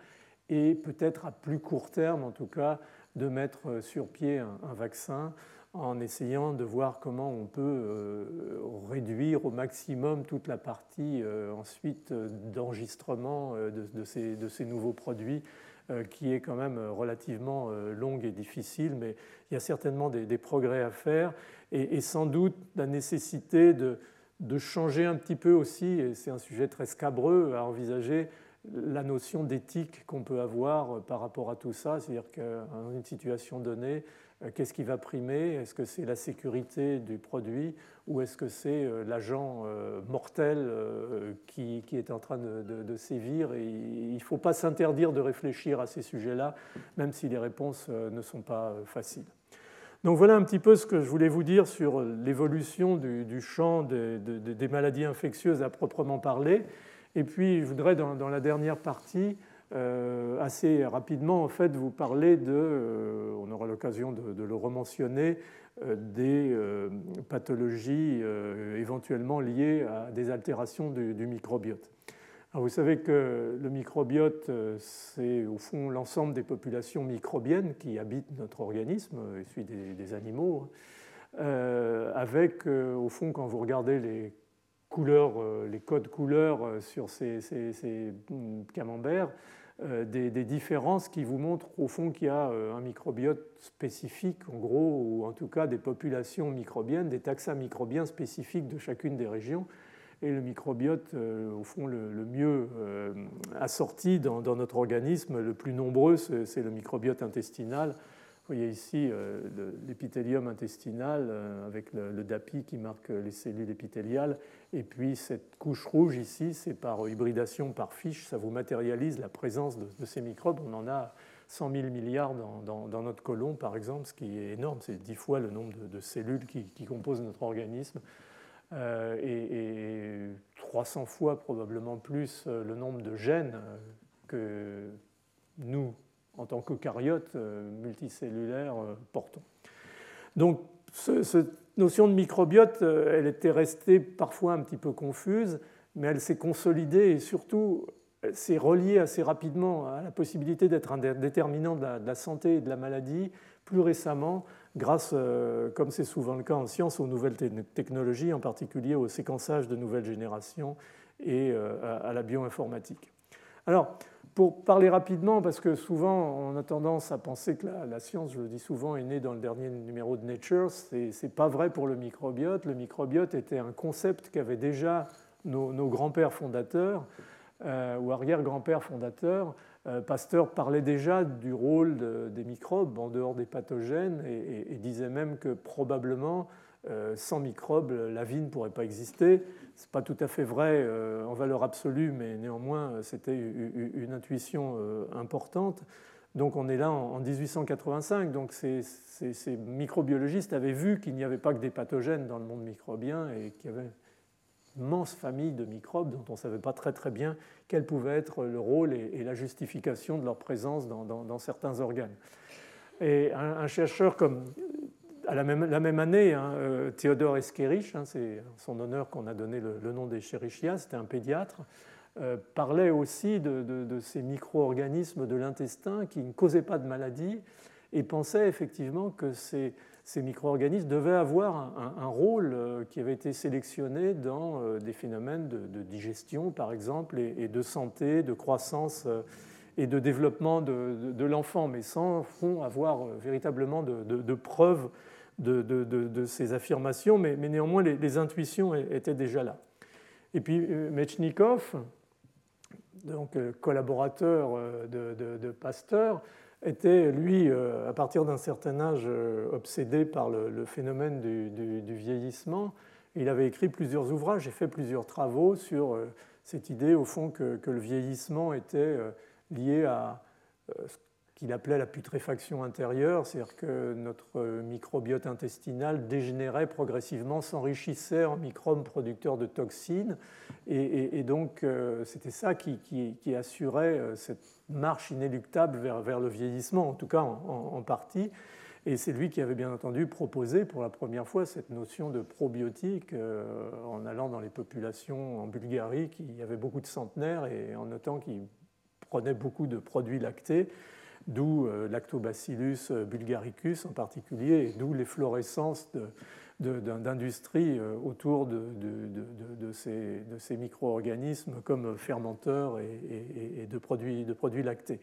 et peut-être à plus court terme, en tout cas, de mettre sur pied un vaccin en essayant de voir comment on peut euh, réduire au maximum toute la partie euh, ensuite euh, d'enregistrement de, ces, nouveaux produits, qui est quand même relativement longue et difficile, mais il y a certainement des, progrès à faire et, sans doute la nécessité de, changer un petit peu aussi, et c'est un sujet très scabreux à envisager, la notion d'éthique qu'on peut avoir par rapport à tout ça, c'est-à-dire qu'en une situation donnée, qu'est-ce qui va primer? Est-ce que c'est la sécurité du produit ou est-ce que c'est euh, l'agent euh, mortel qui, est en train de, sévir Et il ne faut pas s'interdire de réfléchir à ces sujets-là, même si les réponses ne sont pas faciles. Donc voilà un petit peu ce que je voulais vous dire sur l'évolution du, champ des maladies infectieuses à proprement parler. Et puis je voudrais dans la dernière partie euh, assez rapidement, en fait, vous parler de, euh, on aura l'occasion de, le rementionner, euh, des pathologies éventuellement liées à des altérations du, microbiote. Vous savez que le microbiote, c'est au fond l'ensemble des populations microbiennes qui habitent notre organisme, et celui des, animaux, avec, au fond, quand vous regardez les couleurs, les codes couleurs sur ces, ces camemberts, euh, des, différences qui vous montrent au fond qu'il y a euh, un microbiote spécifique, en gros, ou en tout cas des populations microbiennes, des taxa microbiens spécifiques de chacune des régions. Et le microbiote, euh, au fond, le, mieux assorti dans, notre organisme, le plus nombreux, c'est le microbiote intestinal, vous voyez ici l'épithélium intestinal avec le, DAPI qui marque les cellules épithéliales. Et puis cette couche rouge ici, c'est par hybridation, par fiche, ça vous matérialise la présence de, ces microbes. On en a 100 000 milliards dans, notre côlon, par exemple, ce qui est énorme. C'est 10 fois le nombre de, cellules qui, composent notre organisme. Euh, et, 300 fois probablement plus le nombre de gènes que nous, en tant qu'eucaryote euh, multicellulaire euh, portons. Donc, cette notion de microbiote, euh, elle était restée parfois un petit peu confuse, mais elle s'est consolidée et surtout, elle s'est reliée assez rapidement à la possibilité d'être un déterminant de la, santé et de la maladie plus récemment, grâce, comme c'est souvent le cas en science, aux nouvelles technologies, en particulier au séquençage de nouvelles générations et à la bioinformatique. Alors, pour parler rapidement, parce que souvent on a tendance à penser que la, science, je le dis souvent, est née dans le dernier numéro de Nature, ce n'est pas vrai pour le microbiote. Le microbiote était un concept qu'avaient déjà nos, grands-pères fondateurs euh, ou arrière-grands-pères fondateurs. Euh, Pasteur parlait déjà du rôle des microbes en dehors des pathogènes et disait même que probablement sans microbes, la vie ne pourrait pas exister. Ce n'est pas tout à fait vrai euh, en valeur absolue, mais néanmoins, c'était une intuition euh, importante. Donc on est là en 1885. Donc ces, microbiologistes avaient vu qu'il n'y avait pas que des pathogènes dans le monde microbien et qu'il y avait une immense famille de microbes dont on ne savait pas très très bien quel pouvait être le rôle et, la justification de leur présence dans, certains organes. Et un chercheur comme à la même, année, hein, euh, Théodore Escherich, hein, c'est son honneur qu'on a donné le, nom des c'était un pédiatre, euh, parlait aussi de, ces micro-organismes de l'intestin qui ne causaient pas de maladie et pensait effectivement que ces, micro-organismes devaient avoir un, rôle euh, qui avait été sélectionné dans des phénomènes de, digestion, par exemple, et, de santé, de croissance et de développement de, l'enfant, mais sans avoir véritablement de, preuves de, ces affirmations, mais, néanmoins les, intuitions étaient déjà là. Et puis euh, Mechnikov, donc euh, collaborateur euh, de, Pasteur, était, lui, à partir d'un certain âge, obsédé par le, phénomène du, vieillissement. Il avait écrit plusieurs ouvrages et fait plusieurs travaux sur cette idée, au fond, que, que le vieillissement était liées à qu'il appelait la putréfaction intérieure, c'est-à-dire que notre microbiote intestinal dégénérait progressivement, s'enrichissait en microbes producteurs de toxines, et, donc c'était ça qui, assurait cette marche inéluctable vers, le vieillissement, en tout cas en partie. Et c'est lui qui avait bien entendu proposé pour la première fois cette notion de probiotique euh, en allant dans les populations en Bulgarie qui y avait beaucoup de centenaires et en notant qu'ils prenaient beaucoup de produits lactés, d'où euh, Lactobacillus bulgaricus en particulier, et d'où l'efflorescence d'industries euh, autour de, ces, micro-organismes comme fermenteurs et, de, produits, de produits lactés.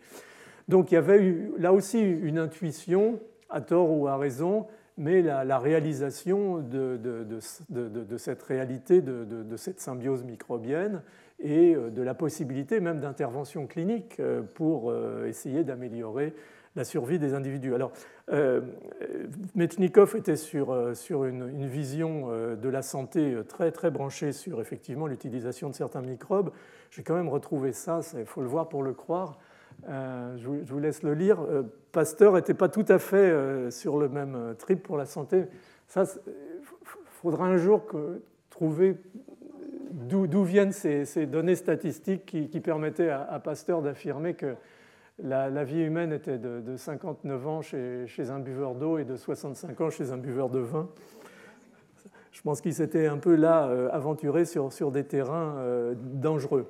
Donc il y avait là aussi une intuition à tort ou à raison, mais la, réalisation de, cette réalité, de, cette symbiose microbienne et euh, de la possibilité même d'intervention clinique euh, pour euh, essayer d'améliorer la survie des individus. Alors, Metnikov était sur, sur une, vision de la santé très, très branchée sur effectivement l'utilisation de certains microbes. J'ai quand même retrouvé ça, il faut le voir pour le croire. je vous laisse le lire. Pasteur n'était pas tout à fait euh, sur le même euh, trip pour la santé. Ça, il faudra un jour trouver d'où viennent ces, données statistiques qui, permettaient à, Pasteur d'affirmer que la, vie humaine était de, 59 ans chez, un buveur d'eau et de 65 ans chez un buveur de vin. Je pense qu'il s'était un peu là euh, aventuré sur, des terrains dangereux.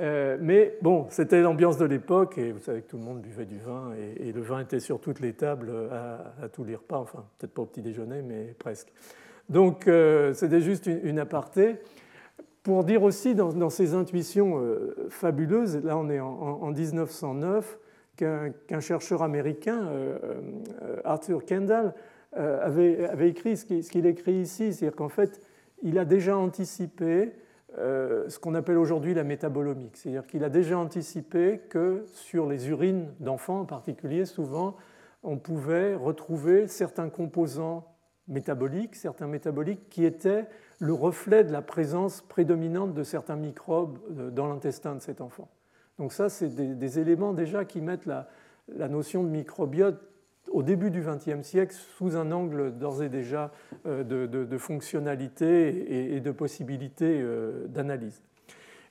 Euh, mais bon, c'était l'ambiance de l'époque et vous savez que tout le monde buvait du vin et, le vin était sur toutes les tables à, tous les repas, enfin peut-être pas au petit déjeuner, mais presque. Donc euh, c'était juste une, aparté. Pour dire aussi dans, ces intuitions euh, fabuleuses, là on est en, 1909, qu'un chercheur américain, Arthur Kendall, avait, écrit ce qu'il écrit ici, c'est-à-dire qu'en fait il a déjà anticipé euh, ce qu'on appelle aujourd'hui la métabolomique. C'est-à-dire qu'il a déjà anticipé que sur les urines d'enfants en particulier, souvent, on pouvait retrouver certains composants métaboliques, certains métaboliques qui étaient le reflet de la présence prédominante de certains microbes euh, dans l'intestin de cet enfant. Donc ça, c'est des, éléments déjà qui mettent la, notion de microbiote au début du XXe siècle sous un angle d'ores et déjà euh, de, fonctionnalité et, de possibilité euh, d'analyse.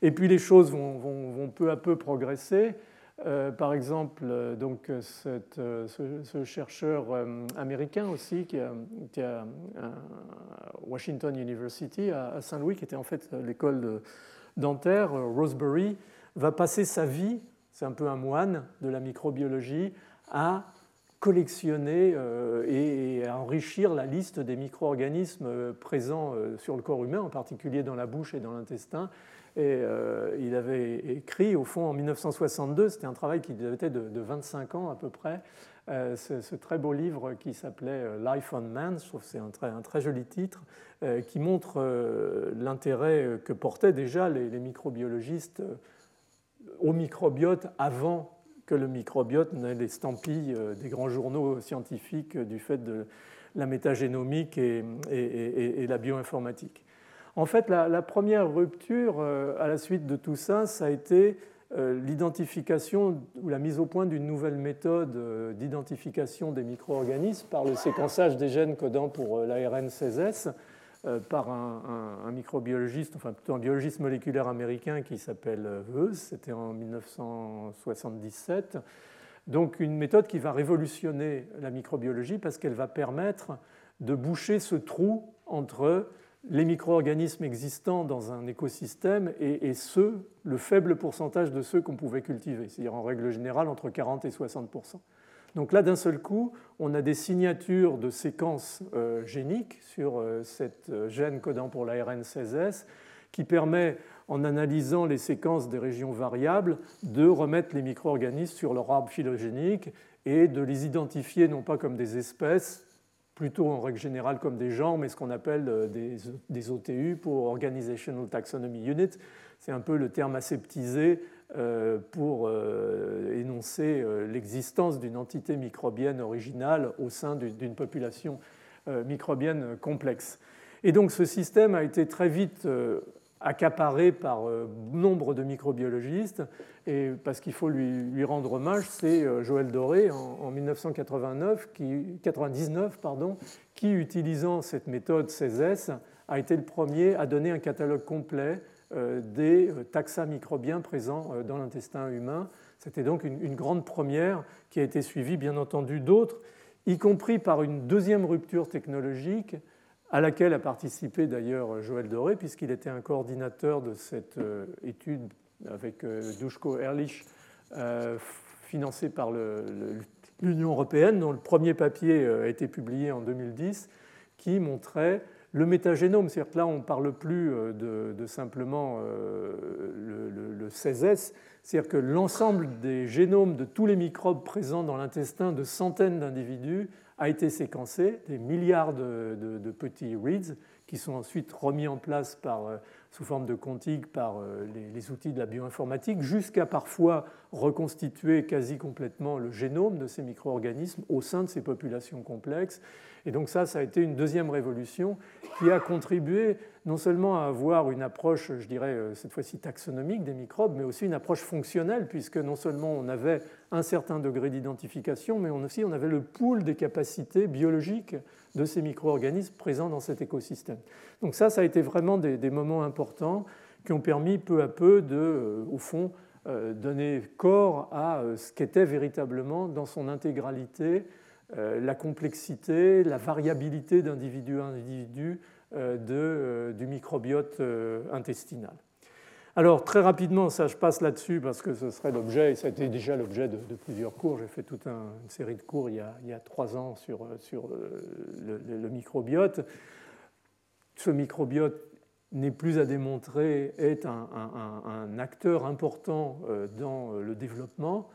Et puis les choses vont, peu à peu progresser. Euh, par exemple, donc, ce, chercheur américain aussi qui est à, Washington University à, Saint-Louis, qui était en fait l'école dentaire, Roseberry, va passer sa vie, c'est un peu un moine de la microbiologie, à collectionner euh, et enrichir la liste des micro-organismes euh, présents euh, sur le corps humain, en particulier dans la bouche et dans l'intestin. Et il avait écrit, au fond, en 1962, c'était un travail qui datait de, de 25 ans à peu près, ce, très beau livre qui s'appelait Life on Man, je trouve que c'est un très, joli titre, qui montre l'intérêt que portaient déjà les, microbiologistes au microbiote avant que le microbiote n'ait l'estampille euh, des grands journaux scientifiques euh, du fait de la métagénomique et, la bioinformatique. En fait, la, première rupture euh, à la suite de tout ça, ça a été l'identification ou la mise au point d'une nouvelle méthode d'identification des micro-organismes par le séquençage des gènes codant pour l'ARN 16S euh, par un, microbiologiste, enfin plutôt un biologiste moléculaire américain qui s'appelle Veus, c'était en 1977. Donc une méthode qui va révolutionner la microbiologie parce qu'elle va permettre de boucher ce trou entre les micro-organismes existants dans un écosystème et, ceux, le faible pourcentage de ceux qu'on pouvait cultiver, c'est-à-dire en règle générale entre 40 et 60% donc là, d'un seul coup, on a des signatures de séquences euh, géniques sur euh, cette euh, gène codant pour l'ARN 16S qui permet, en analysant les séquences des régions variables, de remettre les micro-organismes sur leur arbre phylogénique et de les identifier non pas comme des espèces, plutôt en règle générale comme des genres, mais ce qu'on appelle des, des, OTU pour Organizational Taxonomy Unit. C'est un peu le terme aseptisé euh, pour euh, énoncer euh, l'existence d'une entité microbienne originale au sein d'une population microbienne complexe. Et donc ce système a été très vite accaparé par nombre de microbiologistes, et parce qu'il faut lui, rendre hommage, c'est Joël Doré en, 1989, qui, 99, pardon, qui, utilisant cette méthode 16S, a été le premier à donner un catalogue complet des taxa microbiens présents dans l'intestin humain. C'était donc une, grande première qui a été suivie, bien entendu, d'autres, y compris par une deuxième rupture technologique à laquelle a participé d'ailleurs Joël Doré, puisqu'il était un coordinateur de cette euh, étude avec euh, Dushko Ehrlich, euh, financée par l'Union européenne, dont le premier papier a été publié en 2010, qui montrait le métagénome. C'est-à-dire que là, on ne parle plus de, simplement le, le, le 16S, c'est-à-dire que l'ensemble des génomes de tous les microbes présents dans l'intestin de centaines d'individus a été séquencé, des milliards de, petits reads qui sont ensuite remis en place par, euh, sous forme de contigs par euh, les, outils de la bioinformatique, jusqu'à parfois reconstituer quasi complètement le génome de ces micro-organismes au sein de ces populations complexes. Et donc ça, ça a été une deuxième révolution qui a contribué non seulement à avoir une approche, je dirais euh, cette fois-ci taxonomique des microbes, mais aussi une approche fonctionnelle, puisque non seulement on avait un certain degré d'identification, mais aussi on avait le pool des capacités biologiques de ces micro-organismes présents dans cet écosystème. Donc ça, ça a été vraiment des, moments importants qui ont permis peu à peu de, euh, au fond, euh, donner corps à ce qu'était véritablement dans son intégralité la complexité, la variabilité d'individu à individu euh, euh, du microbiote euh, intestinal. Alors très rapidement, ça je passe là-dessus parce que ce serait l'objet, et ça a été déjà l'objet de, plusieurs cours. J'ai fait toute une série de cours il y a, trois ans sur, sur le, microbiote. Ce microbiote n'est plus à démontrer, est un, acteur important dans le développement,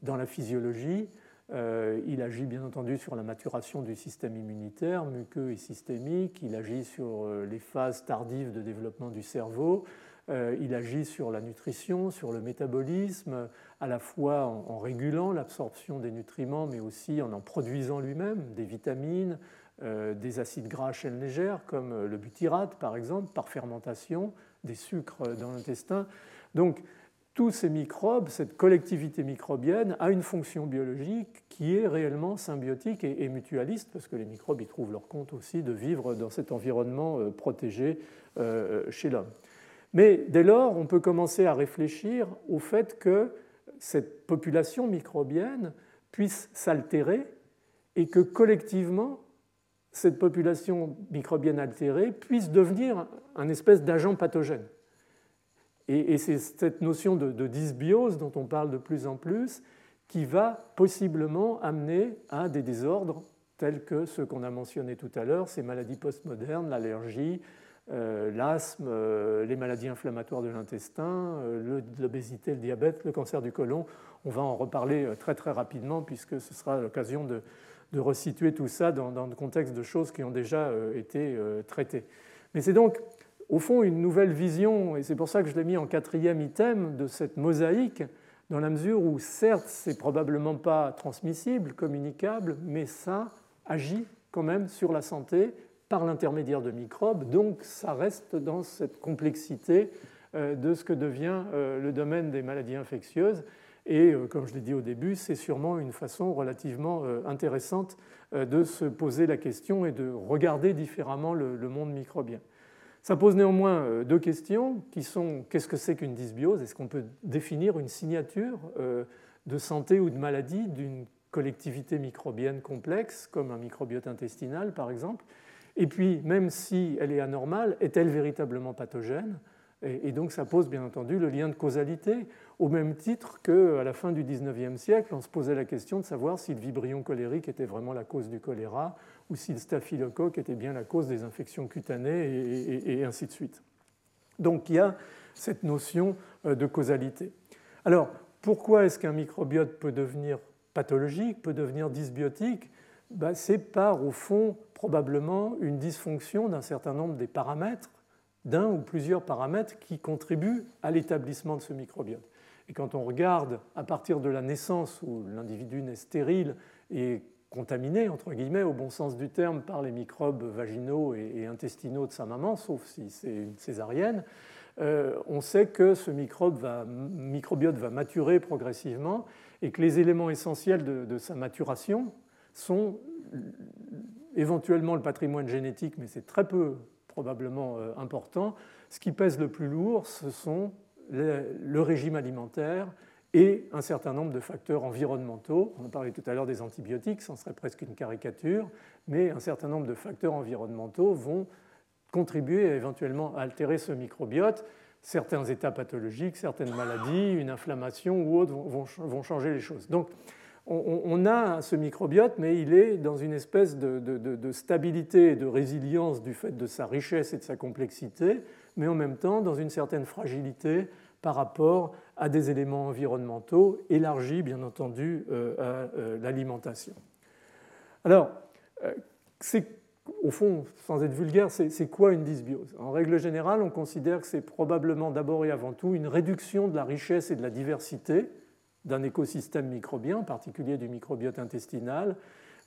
dans la physiologie. Euh, il agit bien entendu sur la maturation du système immunitaire, muqueux et systémique. Il agit sur euh, les phases tardives de développement du cerveau. Euh, il agit sur la nutrition, sur le métabolisme, à la fois en, régulant l'absorption des nutriments, mais aussi en en produisant lui-même des vitamines, des acides gras à chaîne légère, comme le butyrate par exemple, par fermentation, des sucres dans l'intestin. Donc tous ces microbes, cette collectivité microbienne, a une fonction biologique qui est réellement symbiotique et, mutualiste, parce que les microbes y trouvent leur compte aussi de vivre dans cet environnement euh, protégé euh, chez l'homme. Mais dès lors, on peut commencer à réfléchir au fait que cette population microbienne puisse s'altérer et que collectivement, cette population microbienne altérée puisse devenir un espèce d'agent pathogène. Et, c'est cette notion de, dysbiose dont on parle de plus en plus qui va possiblement amener à des désordres tels que ceux qu'on a mentionnés tout à l'heure, ces maladies postmodernes, l'allergie, euh, l'asthme, euh, les maladies inflammatoires de l'intestin, euh, l'obésité, le diabète, le cancer du côlon. On va en reparler très très rapidement puisque ce sera l'occasion de, resituer tout ça dans, dans, le contexte de choses qui ont déjà été traitées. Mais c'est donc au fond une nouvelle vision, et c'est pour ça que je l'ai mis en quatrième item de cette mosaïque, dans la mesure où certes c'est probablement pas transmissible, communicable, mais ça agit quand même sur la santé par l'intermédiaire de microbes, donc ça reste dans cette complexité euh, de ce que devient euh, le domaine des maladies infectieuses. Et euh, comme je l'ai dit au début, c'est sûrement une façon relativement intéressante de se poser la question et de regarder différemment le monde microbien. Ça pose néanmoins euh, deux questions qui sont qu'est-ce que c'est qu'une dysbiose? Est-ce qu'on peut définir une signature euh, de santé ou de maladie d'une collectivité microbienne complexe, comme un microbiote intestinal par exemple? Et puis, même si elle est anormale, est-elle véritablement pathogène? Et donc ça pose bien entendu le lien de causalité, au même titre qu'à la fin du XIXe siècle, on se posait la question de savoir si le vibrion colérique était vraiment la cause du choléra ou si le staphylocoque était bien la cause des infections cutanées et, ainsi de suite. Donc il y a cette notion euh, de causalité. Alors pourquoi est-ce qu'un microbiote peut devenir pathologique, peut devenir dysbiotique? Ben, C'est par, au fond, probablement une dysfonction d'un certain nombre des paramètres, d'un ou plusieurs paramètres qui contribuent à l'établissement de ce microbiote. Et quand on regarde à partir de la naissance où l'individu naît stérile et contaminé, entre guillemets, au bon sens du terme, par les microbes vaginaux et, intestinaux de sa maman, sauf si c'est une césarienne, on sait que ce microbiote va maturer progressivement et que les éléments essentiels de, sa maturation sont éventuellement le patrimoine génétique, mais c'est très peu probablement important. Ce qui pèse le plus lourd, ce sont le régime alimentaire et un certain nombre de facteurs environnementaux. On parlait tout à l'heure des antibiotiques, ce serait presque une caricature, mais un certain nombre de facteurs environnementaux vont contribuer éventuellement à altérer ce microbiote. Certains états pathologiques, certaines maladies, une inflammation ou autres vont, changer les choses. Donc, on, a ce microbiote, mais il est dans une espèce de stabilité et de résilience du fait de sa richesse et de sa complexité, mais en même temps dans une certaine fragilité par rapport à des éléments environnementaux élargis, bien entendu, euh, à euh, l'alimentation. Alors, euh, c'est, au fond, sans être vulgaire, c'est quoi une dysbiose? En règle générale, on considère que c'est probablement d'abord et avant tout une réduction de la richesse et de la diversité d'un écosystème microbien, en particulier du microbiote intestinal,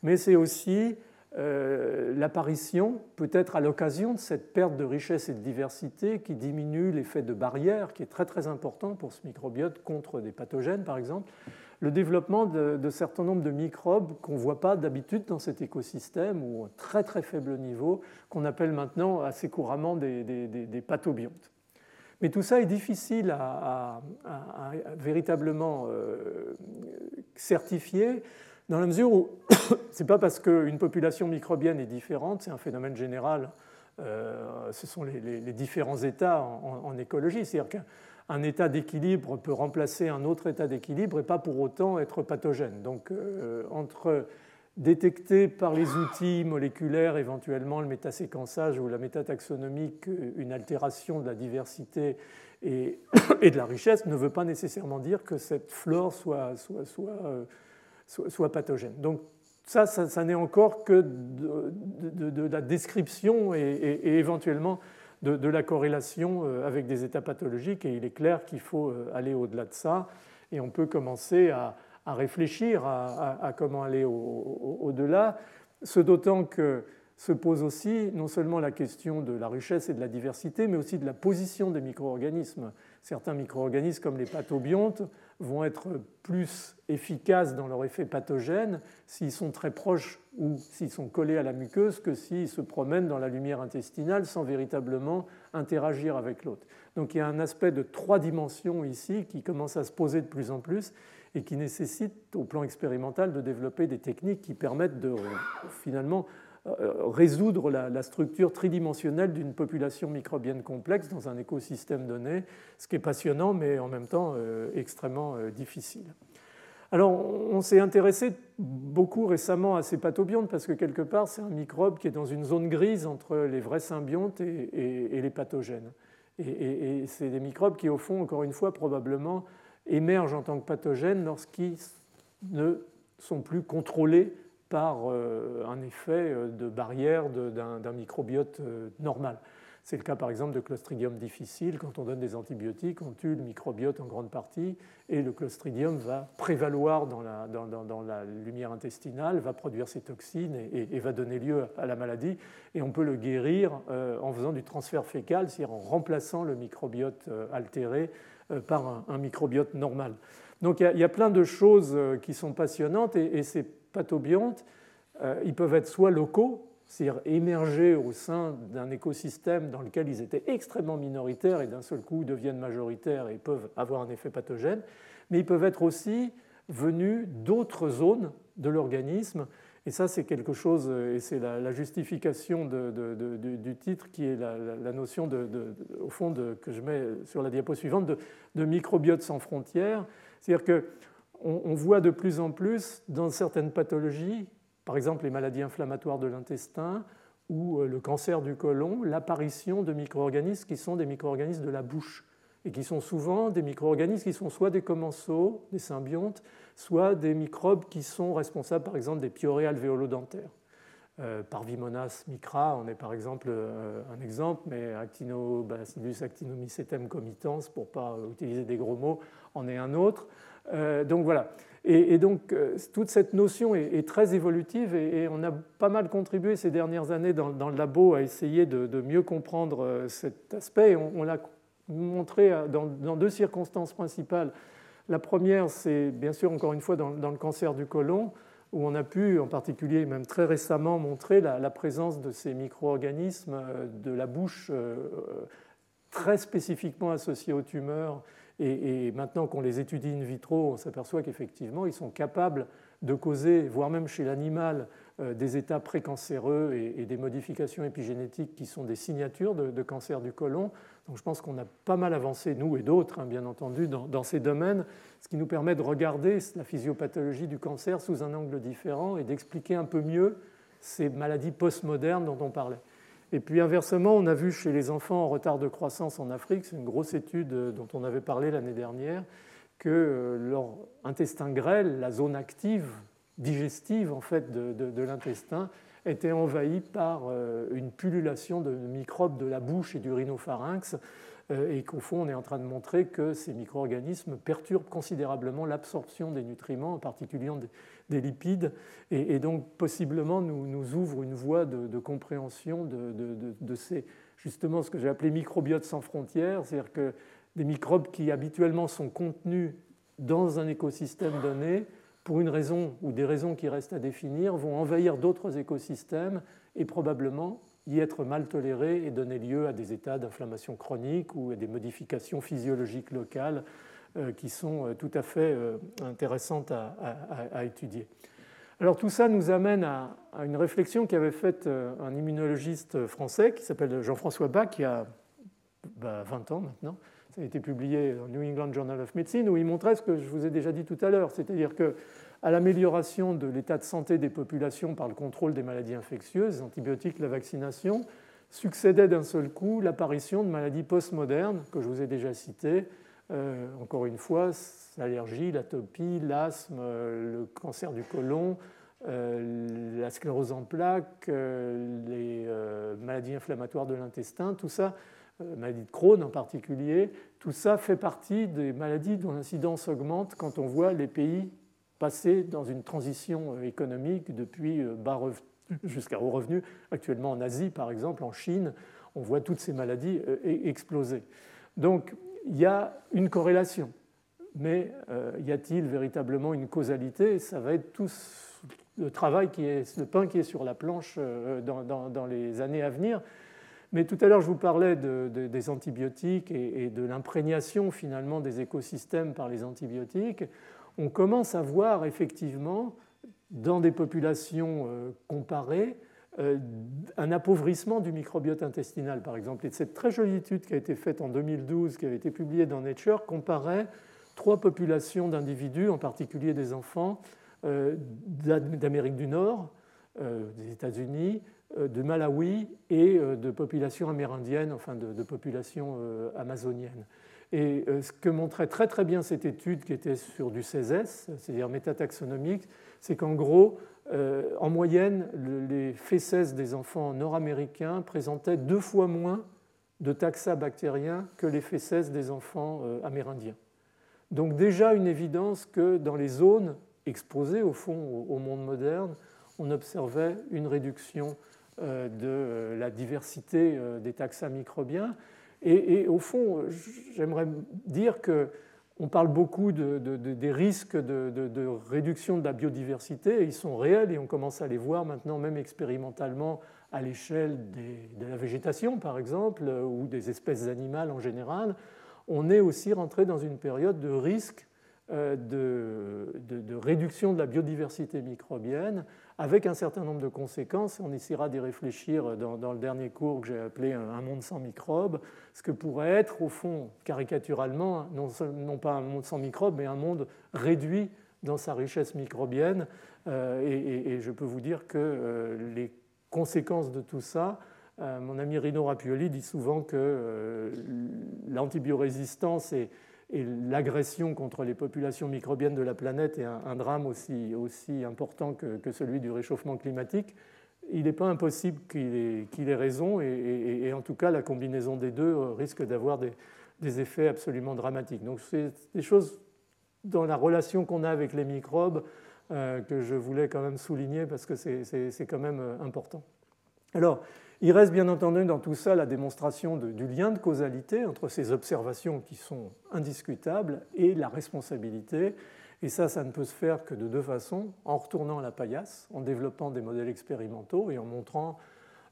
mais c'est aussi euh, l'apparition, peut-être à l'occasion de cette perte de richesse et de diversité qui diminue l'effet de barrière, qui est très très important pour ce microbiote contre des pathogènes par exemple, le développement de, de certain nombre de microbes qu'on ne voit pas d'habitude dans cet écosystème ou à très très faible niveau, qu'on appelle maintenant assez couramment des, des, pathobiontes. Mais tout ça est difficile à, véritablement euh, certifier dans la mesure où <coughs> ce n'est pas parce qu'une population microbienne est différente, c'est un phénomène général, euh, ce sont les, différents états en, écologie, c'est-à-dire qu'un état d'équilibre peut remplacer un autre état d'équilibre et pas pour autant être pathogène. Donc euh, entre détecter par les outils moléculaires éventuellement le métaséquençage ou la métataxonomique une altération de la diversité et, <coughs> de la richesse ne veut pas nécessairement dire que cette flore soit euh, soit pathogène. Donc ça, ça, n'est encore que de, la description et, éventuellement de, la corrélation euh, avec des états pathologiques, et il est clair qu'il faut euh, aller au-delà de ça, et on peut commencer à, réfléchir à, comment aller au-delà, ce d'autant que se pose aussi non seulement la question de la richesse et de la diversité, mais aussi de la position des micro-organismes. Certains micro-organismes, comme les pathobiontes, vont être plus efficaces dans leur effet pathogène s'ils sont très proches ou s'ils sont collés à la muqueuse que s'ils se promènent dans la lumière intestinale sans véritablement interagir avec l'autre. Donc il y a un aspect de trois dimensions ici qui commence à se poser de plus en plus et qui nécessite au plan expérimental de développer des techniques qui permettent de finalement résoudre la, structure tridimensionnelle d'une population microbienne complexe dans un écosystème donné, ce qui est passionnant mais en même temps euh, extrêmement euh, difficile. Alors on s'est intéressé beaucoup récemment à ces pathobiontes parce que quelque part c'est un microbe qui est dans une zone grise entre les vrais symbiontes et, les pathogènes. Et c'est des microbes qui au fond, encore une fois, probablement émergent en tant que pathogènes lorsqu'ils ne sont plus contrôlés par euh, un effet euh, de barrière d'un microbiote euh, normal. C'est le cas par exemple de Clostridium difficile. Quand on donne des antibiotiques, on tue le microbiote en grande partie et le Clostridium va prévaloir dans la, dans, la lumière intestinale, va produire ses toxines et, va donner lieu à la maladie. Et on peut le guérir en faisant du transfert fécal, c'est-à-dire en remplaçant le microbiote altéré par un, microbiote normal. Donc il y, a, plein de choses qui sont passionnantes et, et c'est pathobiontes, euh, ils peuvent être soit locaux, c'est-à-dire émerger au sein d'un écosystème dans lequel ils étaient extrêmement minoritaires et d'un seul coup deviennent majoritaires et peuvent avoir un effet pathogène, mais ils peuvent être aussi venus d'autres zones de l'organisme. Et ça, c'est quelque chose, et c'est la, justification du titre qui est la, notion, au fond, que je mets sur la diapo suivante, de, microbiote sans frontières. C'est-à-dire que on, voit de plus en plus dans certaines pathologies, par exemple les maladies inflammatoires de l'intestin ou euh, le cancer du côlon, l'apparition de micro-organismes qui sont des micro-organismes de la bouche et qui sont souvent des micro-organismes qui sont soit des commensaux, des symbiontes, soit des microbes qui sont responsables par exemple des piorées alvéolodentaires. Euh, Parvimonas micra en est par exemple euh, un exemple, mais Actinobacillus actinomycetem comitans, pour ne pas utiliser des gros mots, en est un autre. Euh, donc voilà. Et, donc euh, toute cette notion est, très évolutive et, on a pas mal contribué ces dernières années dans, le labo à essayer de, mieux comprendre euh, cet aspect. On, l'a montrer dans, deux circonstances principales. La première, c'est bien sûr encore une fois dans, le cancer du côlon, où on a pu, en particulier même très récemment, montrer la, présence de ces micro-organismes de la bouche très spécifiquement associés aux tumeurs. Et, maintenant qu'on les étudie in vitro, on s'aperçoit qu'effectivement, ils sont capables de causer, voire même chez l'animal, euh, des états précancéreux et, des modifications épigénétiques qui sont des signatures de, cancer du côlon. Donc je pense qu'on a pas mal avancé, nous et d'autres, hein, bien entendu, dans, ces domaines, ce qui nous permet de regarder la physiopathologie du cancer sous un angle différent et d'expliquer un peu mieux ces maladies postmodernes dont on parlait. Et puis inversement, on a vu chez les enfants en retard de croissance en Afrique, c'est une grosse étude euh, dont on avait parlé l'année dernière, que euh, leur intestin grêle, la zone active digestive en fait de, l'intestin était envahie par euh, une pullulation de microbes de la bouche et du rhinopharynx et qu'au fond on est en train de montrer que ces micro-organismes perturbent considérablement l'absorption des nutriments, en particulier des, lipides, et, donc possiblement nous, nous, ouvrent une voie de, compréhension de, ces, justement ce que j'ai appelé microbiotes sans frontières, c'est-à-dire que des microbes qui habituellement sont contenus dans un écosystème donné pour une raison ou des raisons qui restent à définir, vont envahir d'autres écosystèmes et probablement y être mal tolérés et donner lieu à des états d'inflammation chronique ou à des modifications physiologiques locales qui sont euh, tout à fait euh, intéressantes à, étudier. Alors tout ça nous amène à, une réflexion qu'avait faite un immunologiste français qui s'appelle Jean-François Bach, qui a 20 bah, ans maintenant, ça a été publié dans New England Journal of Medicine, où il montrait ce que je vous ai déjà dit tout à l'heure, c'est-à-dire que à l'amélioration de l'état de santé des populations par le contrôle des maladies infectieuses, les antibiotiques, la vaccination, succédait d'un seul coup l'apparition de maladies postmodernes que je vous ai déjà citées. Euh, encore une fois, l'allergie, l'atopie, l'asthme, le cancer du côlon, euh, la sclérose en plaques, euh, les maladies inflammatoires de l'intestin, tout ça euh, maladie de Crohn en particulier, tout ça fait partie des maladies dont l'incidence augmente quand on voit les pays passer dans une transition euh, économique depuis euh, bas jusqu'à haut revenu. Actuellement en Asie, par exemple, en Chine, on voit toutes ces maladies e-, exploser. Donc il y a une corrélation, mais y a-t-il véritablement une causalité? Ça va être tout le travail qui est, le pain qui est sur la planche dans les années à venir. Mais tout à l'heure, je vous parlais des antibiotiques et, de l'imprégnation finalement des écosystèmes par les antibiotiques. On commence à voir effectivement dans des populations euh, comparées euh, un appauvrissement du microbiote intestinal, par exemple. Et cette très jolie étude qui a été faite en 2012, qui avait été publiée dans Nature, comparait trois populations d'individus, en particulier des enfants euh, d'Amérique du Nord, des États-Unis, euh, de Malawi et euh, de populations amérindiennes, enfin de, populations euh, amazoniennes. Et ce que montrait très très bien cette étude qui était sur du CESES, c'est-à-dire métataxonomique, c'est qu'en gros, en moyenne, les fécès des enfants nord-américains présentaient deux fois moins de taxa bactériens que les fécès des enfants amérindiens. Donc déjà une évidence que dans les zones exposées au fond au monde moderne, on observait une réduction euh, de euh, la diversité euh, des taxa microbiens. Et, au fond, j'aimerais dire que on parle beaucoup des risques de, réduction de la biodiversité, et ils sont réels et on commence à les voir maintenant même expérimentalement à l'échelle de la végétation par exemple, ou des espèces animales en général. On est aussi rentré dans une période de risque de, réduction de la biodiversité microbienne avec un certain nombre de conséquences. On essaiera d'y réfléchir dans, le dernier cours que j'ai appelé Un monde sans microbes, ce que pourrait être, au fond, caricaturalement, non, pas un monde sans microbes, mais un monde réduit dans sa richesse microbienne. Euh, et, je peux vous dire que euh, les conséquences de tout ça, euh, mon ami Rino Rapioli dit souvent que l'antibiorésistance est et l'agression contre les populations microbiennes de la planète est un, drame aussi, aussi important que, celui du réchauffement climatique, il n'est pas impossible qu'il ait, ait, raison, et, en tout cas la combinaison des deux risque d'avoir des, effets absolument dramatiques. Donc c'est des choses dans la relation qu'on a avec les microbes euh, que je voulais quand même souligner parce que c'est quand même euh, important. Alors, Il reste bien entendu dans tout ça la démonstration du lien de causalité entre ces observations qui sont indiscutables et la responsabilité. Et ça, ça ne peut se faire que de deux façons, en retournant à la paillasse, en développant des modèles expérimentaux et en montrant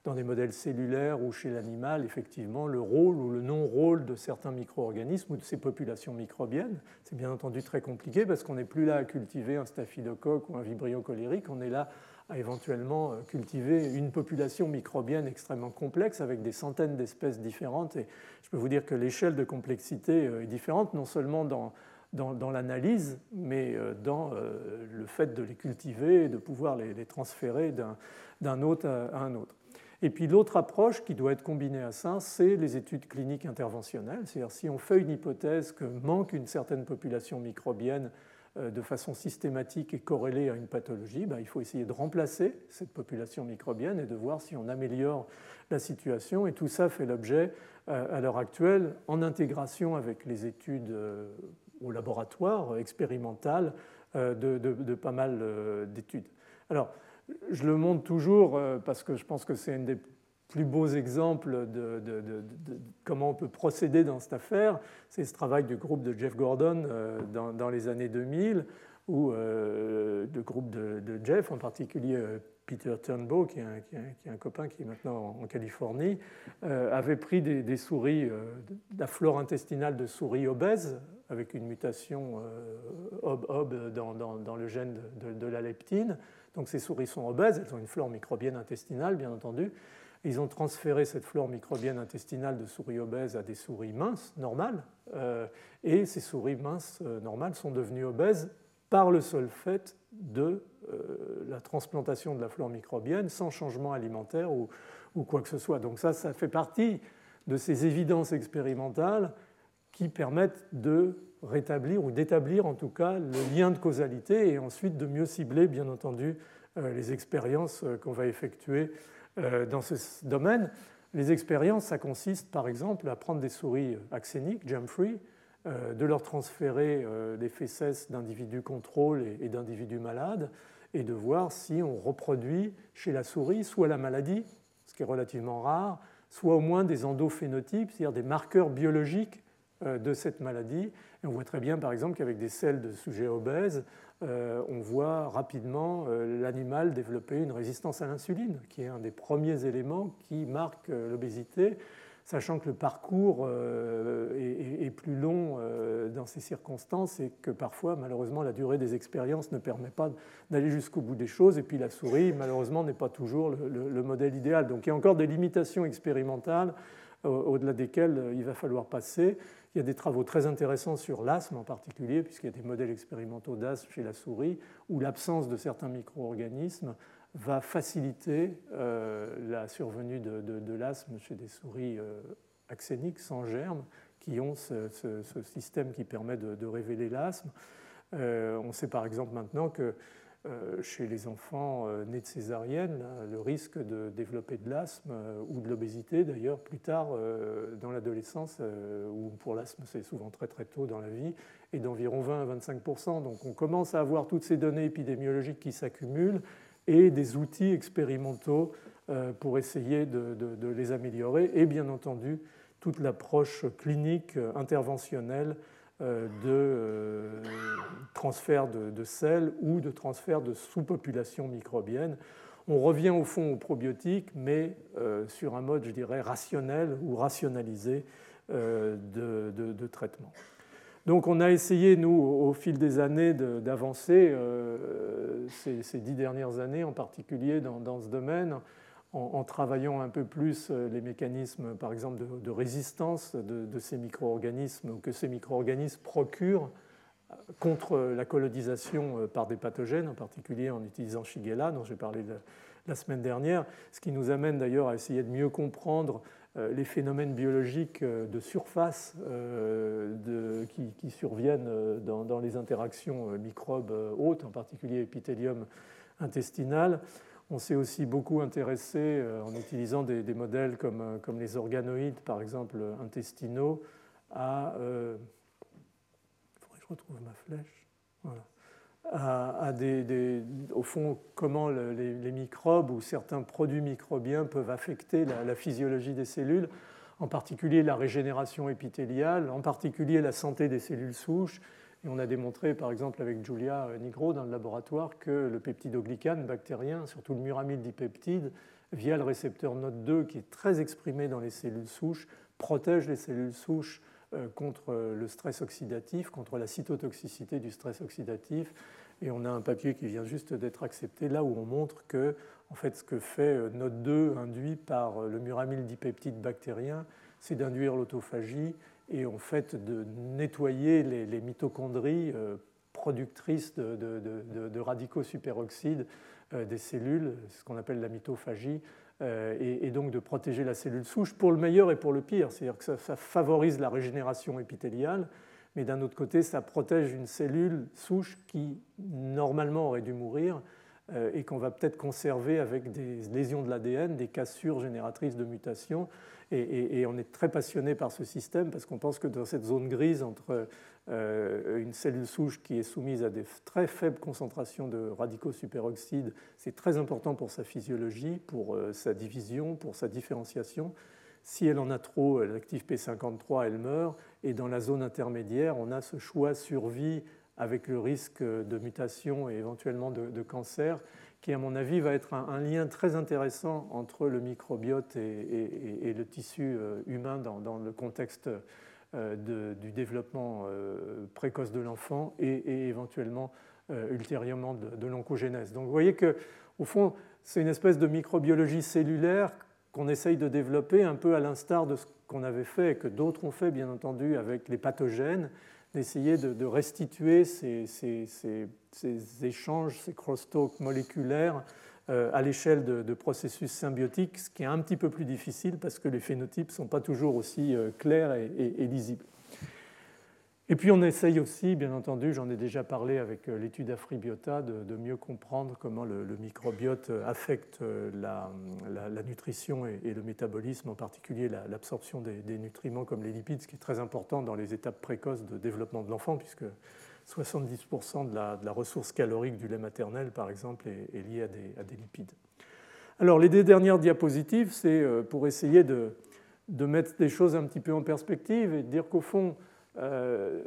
dans des modèles cellulaires ou chez l'animal, effectivement, le rôle ou le non-rôle de certains micro-organismes ou de ces populations microbiennes. C'est bien entendu très compliqué parce qu'on n'est plus là à cultiver un staphylocoque ou un vibrio cholérique, on est là à éventuellement euh, cultiver une population microbienne extrêmement complexe avec des centaines d'espèces différentes. Et je peux vous dire que l'échelle de complexité euh, est différente, non seulement dans, dans, l'analyse, mais euh, dans le fait de les cultiver et de pouvoir les, les transférer d'un hôte à un autre. Et puis l'autre approche qui doit être combinée à ça, c'est les études cliniques interventionnelles. C'est-à-dire si on fait une hypothèse que manque une certaine population microbienne de façon systématique et corrélée à une pathologie, ben, il faut essayer de remplacer cette population microbienne et de voir si on améliore la situation. Et tout ça fait l'objet, euh, à l'heure actuelle, en intégration avec les études euh, au laboratoire expérimentales, de, pas mal d'études. Alors, je le montre toujours parce que je pense que c'est un des plus beaux exemples de, comment on peut procéder dans cette affaire, c'est ce travail du groupe de Jeff Gordon euh, dans, les années 2000, où euh, le groupe de, Jeff, en particulier euh, Peter Turnbow, qui est, un, copain qui est maintenant en, Californie, avait pris des, souris, la flore intestinale de souris obèses, avec une mutation OB-OB dans, le gène de, la leptine. Donc ces souris sont obèses, elles ont une flore microbienne intestinale, bien entendu. Ils ont transféré cette flore microbienne intestinale de souris obèses à des souris minces, normales, euh, et ces souris minces euh, normales sont devenues obèses par le seul fait de euh, la transplantation de la flore microbienne sans changement alimentaire ou, quoi que ce soit. Donc ça, ça fait partie de ces évidences expérimentales qui permettent de rétablir ou d'établir en tout cas le lien de causalité et ensuite de mieux cibler, bien entendu, les expériences qu'on va effectuer dans ce domaine. Les expériences, ça consiste par exemple à prendre des souris axéniques, jump-free, euh, de leur transférer euh, des fesses d'individus contrôles et d'individus malades, et de voir si on reproduit chez la souris soit la maladie, ce qui est relativement rare, soit au moins des endophénotypes, c'est-à-dire des marqueurs biologiques de cette maladie. Et on voit très bien, par exemple, qu'avec des selles de sujets obèses, euh, on voit rapidement euh, l'animal développer une résistance à l'insuline, qui est un des premiers éléments qui marque euh, l'obésité, sachant que le parcours est, plus long dans ces circonstances et que parfois, malheureusement, la durée des expériences ne permet pas d'aller jusqu'au bout des choses. Et puis la souris, malheureusement, n'est pas toujours le, modèle idéal. Donc il y a encore des limitations expérimentales au-delà desquelles il va falloir passer. Il y a des travaux très intéressants sur l'asthme en particulier, puisqu'il y a des modèles expérimentaux d'asthme chez la souris, où l'absence de certains micro-organismes va faciliter euh, la survenue de, l'asthme chez des souris euh, axéniques sans germes, qui ont ce, système qui permet de, révéler l'asthme. Euh, on sait par exemple maintenant que euh, chez les enfants euh, nés de césarienne, le risque de développer de l'asthme euh, ou de l'obésité d'ailleurs plus tard dans l'adolescence, ou pour l'asthme c'est souvent très très tôt dans la vie, est d'environ 20 à 25% Donc on commence à avoir toutes ces données épidémiologiques qui s'accumulent et des outils expérimentaux pour essayer de, les améliorer et bien entendu toute l'approche clinique interventionnelle euh, de euh, transfert de, sel ou de transfert de sous-population microbienne. On revient au fond aux probiotiques, mais euh, sur un mode, je dirais, rationnel ou rationalisé de, traitement. Donc on a essayé, nous, au fil des années, d'avancer, ces, dix dernières années en particulier dans ce domaine, en, travaillant un peu plus euh, les mécanismes, par exemple, de, résistance de, ces micro-organismes que ces micro-organismes procurent euh, contre la colonisation euh, par des pathogènes, en particulier en utilisant Shigella, dont j'ai parlé la semaine dernière, ce qui nous amène d'ailleurs à essayer de mieux comprendre les phénomènes biologiques de surface qui, surviennent dans, les interactions microbes-hôtes, en particulier épithélium intestinal. On s'est aussi beaucoup intéressé euh, en utilisant des, modèles comme, euh, comme, les organoïdes, par exemple intestinaux, à. Euh, flèche. à, au fond, comment les, microbes ou certains produits microbiens peuvent affecter la, physiologie des cellules, en particulier la régénération épithéliale, en particulier la santé des cellules souches. Et on a démontré, par exemple, avec Julia Nigro dans le laboratoire, que le peptidoglycane bactérien, surtout le muramyl dipeptide, via le récepteur NOT2, qui est très exprimé dans les cellules souches, protège les cellules souches euh, contre le stress oxydatif, contre la cytotoxicité du stress oxydatif. Et on a un papier qui vient juste d'être accepté là où on montre que en fait, ce que fait euh, NOT2 induit par euh, le muramyl dipeptide bactérien, c'est d'induire l'autophagie et en fait de nettoyer les, mitochondries productrices de, radicaux superoxydes des cellules, ce qu'on appelle la mitophagie, euh, et, donc de protéger la cellule souche pour le meilleur et pour le pire. C'est-à-dire que ça, favorise la régénération épithéliale, mais d'un autre côté, ça protège une cellule souche qui normalement aurait dû mourir euh, et qu'on va peut-être conserver avec des lésions de l'ADN, des cassures génératrices de mutations. Et, on est très passionné par ce système parce qu'on pense que dans cette zone grise entre euh, une cellule souche qui est soumise à des très faibles concentrations de radicaux superoxydes, c'est très important pour sa physiologie, pour euh, sa division, pour sa différenciation. Si elle en a trop, l'actif P53, elle meurt. Et dans la zone intermédiaire, on a ce choix survie avec le risque de mutation et éventuellement de cancer qui, à mon avis, va être un, lien très intéressant entre le microbiote et, le tissu euh, humain dans, le contexte euh, du développement euh, précoce de l'enfant et, éventuellement ultérieurement de, l'oncogénèse. Donc vous voyez que, au fond, c'est une espèce de microbiologie cellulaire qu'on essaye de développer un peu à l'instar de ce qu'on avait fait et que d'autres ont fait, bien entendu, avec les pathogènes d'essayer de, restituer ces, échanges, ces crosstalks moléculaires euh, à l'échelle de, processus symbiotiques, ce qui est un petit peu plus difficile parce que les phénotypes ne sont pas toujours aussi euh, clairs et lisibles. Et puis on essaye aussi, bien entendu, j'en ai déjà parlé avec euh, l'étude Afribiota, de, mieux comprendre comment le, microbiote affecte euh, la, nutrition et, le métabolisme, en particulier l'absorption des, nutriments comme les lipides, ce qui est très important dans les étapes précoces de développement de l'enfant, puisque 70% de la, ressource calorique du lait maternel, par exemple, est, liée à des, lipides. Alors les deux dernières diapositives, c'est euh, pour essayer de, de mettre des choses un petit peu en perspective et de dire qu'au fond, euh,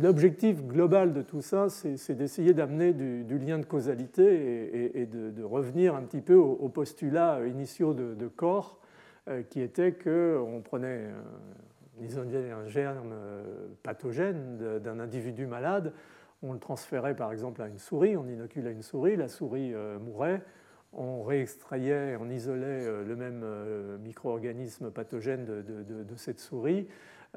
l'objectif global de tout ça, c'est d'essayer d'amener du, lien de causalité et, de, revenir un petit peu aux, postulats initiaux de, corps, euh, qui était qu'on prenait un germe euh, pathogène d'un individu malade, on le transférait par exemple à une souris, on inoculait une souris, la souris mourait, on réextrayait, on isolait le même micro-organisme pathogène de, cette souris,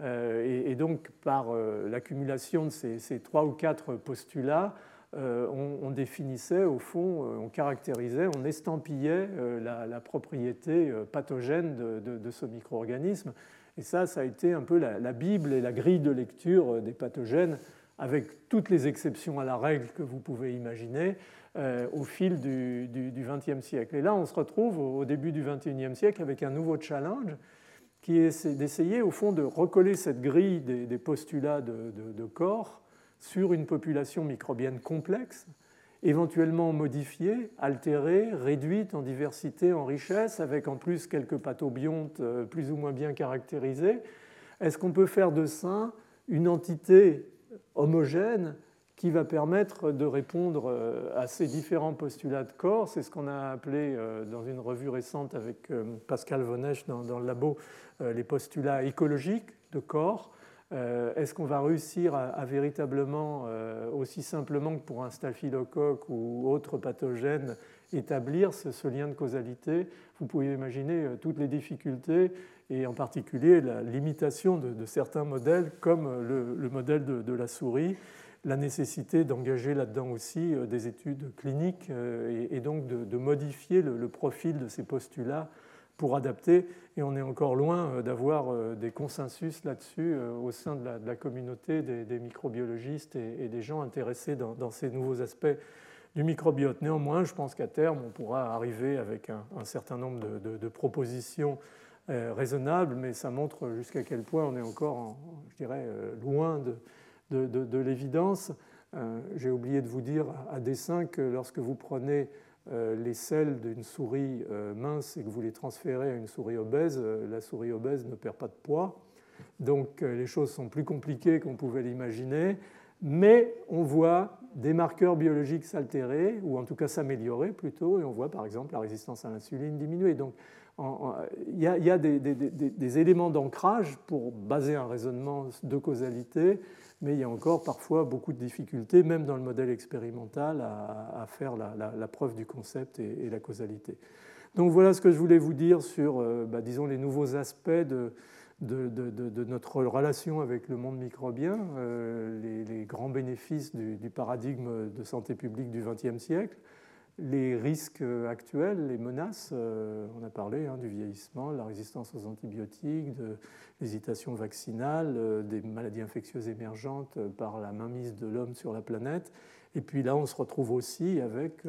euh, et, donc, par euh, l'accumulation de ces, trois ou quatre postulats, euh, on, définissait, au fond, on caractérisait, on estampillait la, propriété pathogène de, ce micro-organisme. Et ça, ça a été un peu la, Bible et la grille de lecture des pathogènes, avec toutes les exceptions à la règle que vous pouvez imaginer, au fil du XXe siècle. Et là, on se retrouve au début du XXIe siècle avec un nouveau challenge qui est d'essayer au fond de recoller cette grille des, postulats de, corps sur une population microbienne complexe, éventuellement modifiée, altérée, réduite en diversité, en richesse, avec en plus quelques pathobiontes euh, plus ou moins bien caractérisées. Est-ce qu'on peut faire de ça une entité homogène qui va permettre de répondre euh, à ces différents postulats de corps. C'est ce qu'on a appelé euh, dans une revue récente avec euh, Pascal Vonech dans, le labo les postulats écologiques de corps. Est-ce qu'on va réussir à, véritablement, aussi simplement que pour un staphylocoque ou autre pathogène, établir ce, lien de causalité? Vous pouvez imaginer toutes les difficultés et en particulier la limitation de, certains modèles comme le, modèle de la souris la nécessité d'engager là-dedans aussi euh, des études cliniques euh, et donc de, modifier le, profil de ces postulats pour adapter. Et on est encore loin euh, d'avoir des consensus là-dessus au sein de la, communauté des, microbiologistes et, des gens intéressés dans, ces nouveaux aspects du microbiote. Néanmoins, je pense qu'à terme, on pourra arriver avec un, certain nombre de, propositions raisonnables, mais ça montre jusqu'à quel point on est encore, je dirais, loin de de, l'évidence. J'ai oublié de vous dire à dessein que lorsque vous prenez les selles d'une souris mince et que vous les transférez à une souris obèse, la souris obèse ne perd pas de poids. Donc les choses sont plus compliquées qu'on pouvait l'imaginer, mais on voit des marqueurs biologiques s'altérer, ou en tout cas s'améliorer plutôt, et on voit par exemple la résistance à l'insuline diminuer. Donc il y a, des, éléments d'ancrage pour baser un raisonnement de causalité, mais il y a encore parfois beaucoup de difficultés, même dans le modèle expérimental, à, faire la, preuve du concept et, la causalité. Donc voilà ce que je voulais vous dire sur, euh, bah, disons, les nouveaux aspects de, notre relation avec le monde microbien, euh, les, grands bénéfices du, paradigme de santé publique du XXe siècle, les risques actuels, les menaces, euh, on a parlé hein, du vieillissement, de la résistance aux antibiotiques, de l'hésitation vaccinale, euh, des maladies infectieuses émergentes par la mainmise de l'homme sur la planète. Et puis là, on se retrouve aussi avec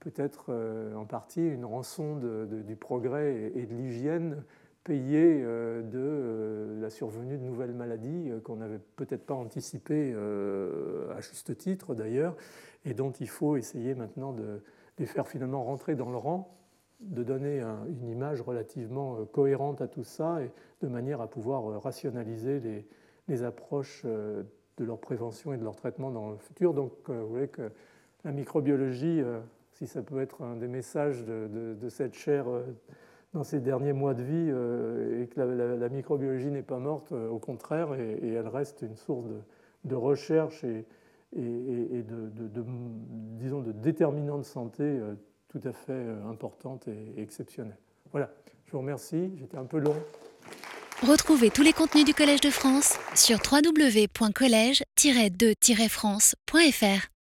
peut-être en partie une rançon du progrès et de l'hygiène payer euh, de euh, la survenue de nouvelles maladies euh, qu'on n'avait peut-être pas anticipées, à juste titre d'ailleurs, et dont il faut essayer maintenant de les faire finalement rentrer dans le rang, de donner une image relativement cohérente à tout ça, et de manière à pouvoir rationaliser les, approches de leur prévention et de leur traitement dans le futur. Donc vous voyez que la microbiologie, si ça peut être un des messages de, de, de cette chaire dans ses derniers mois de vie euh, et que la, microbiologie n'est pas morte, euh, au contraire, et, elle reste une source de, recherche et, et de, disons, de déterminants de santé euh, tout à fait importante et exceptionnelle. Voilà, je vous remercie, j'étais un peu long. Retrouvez tous les contenus du Collège de France sur www.colège-2-france.fr.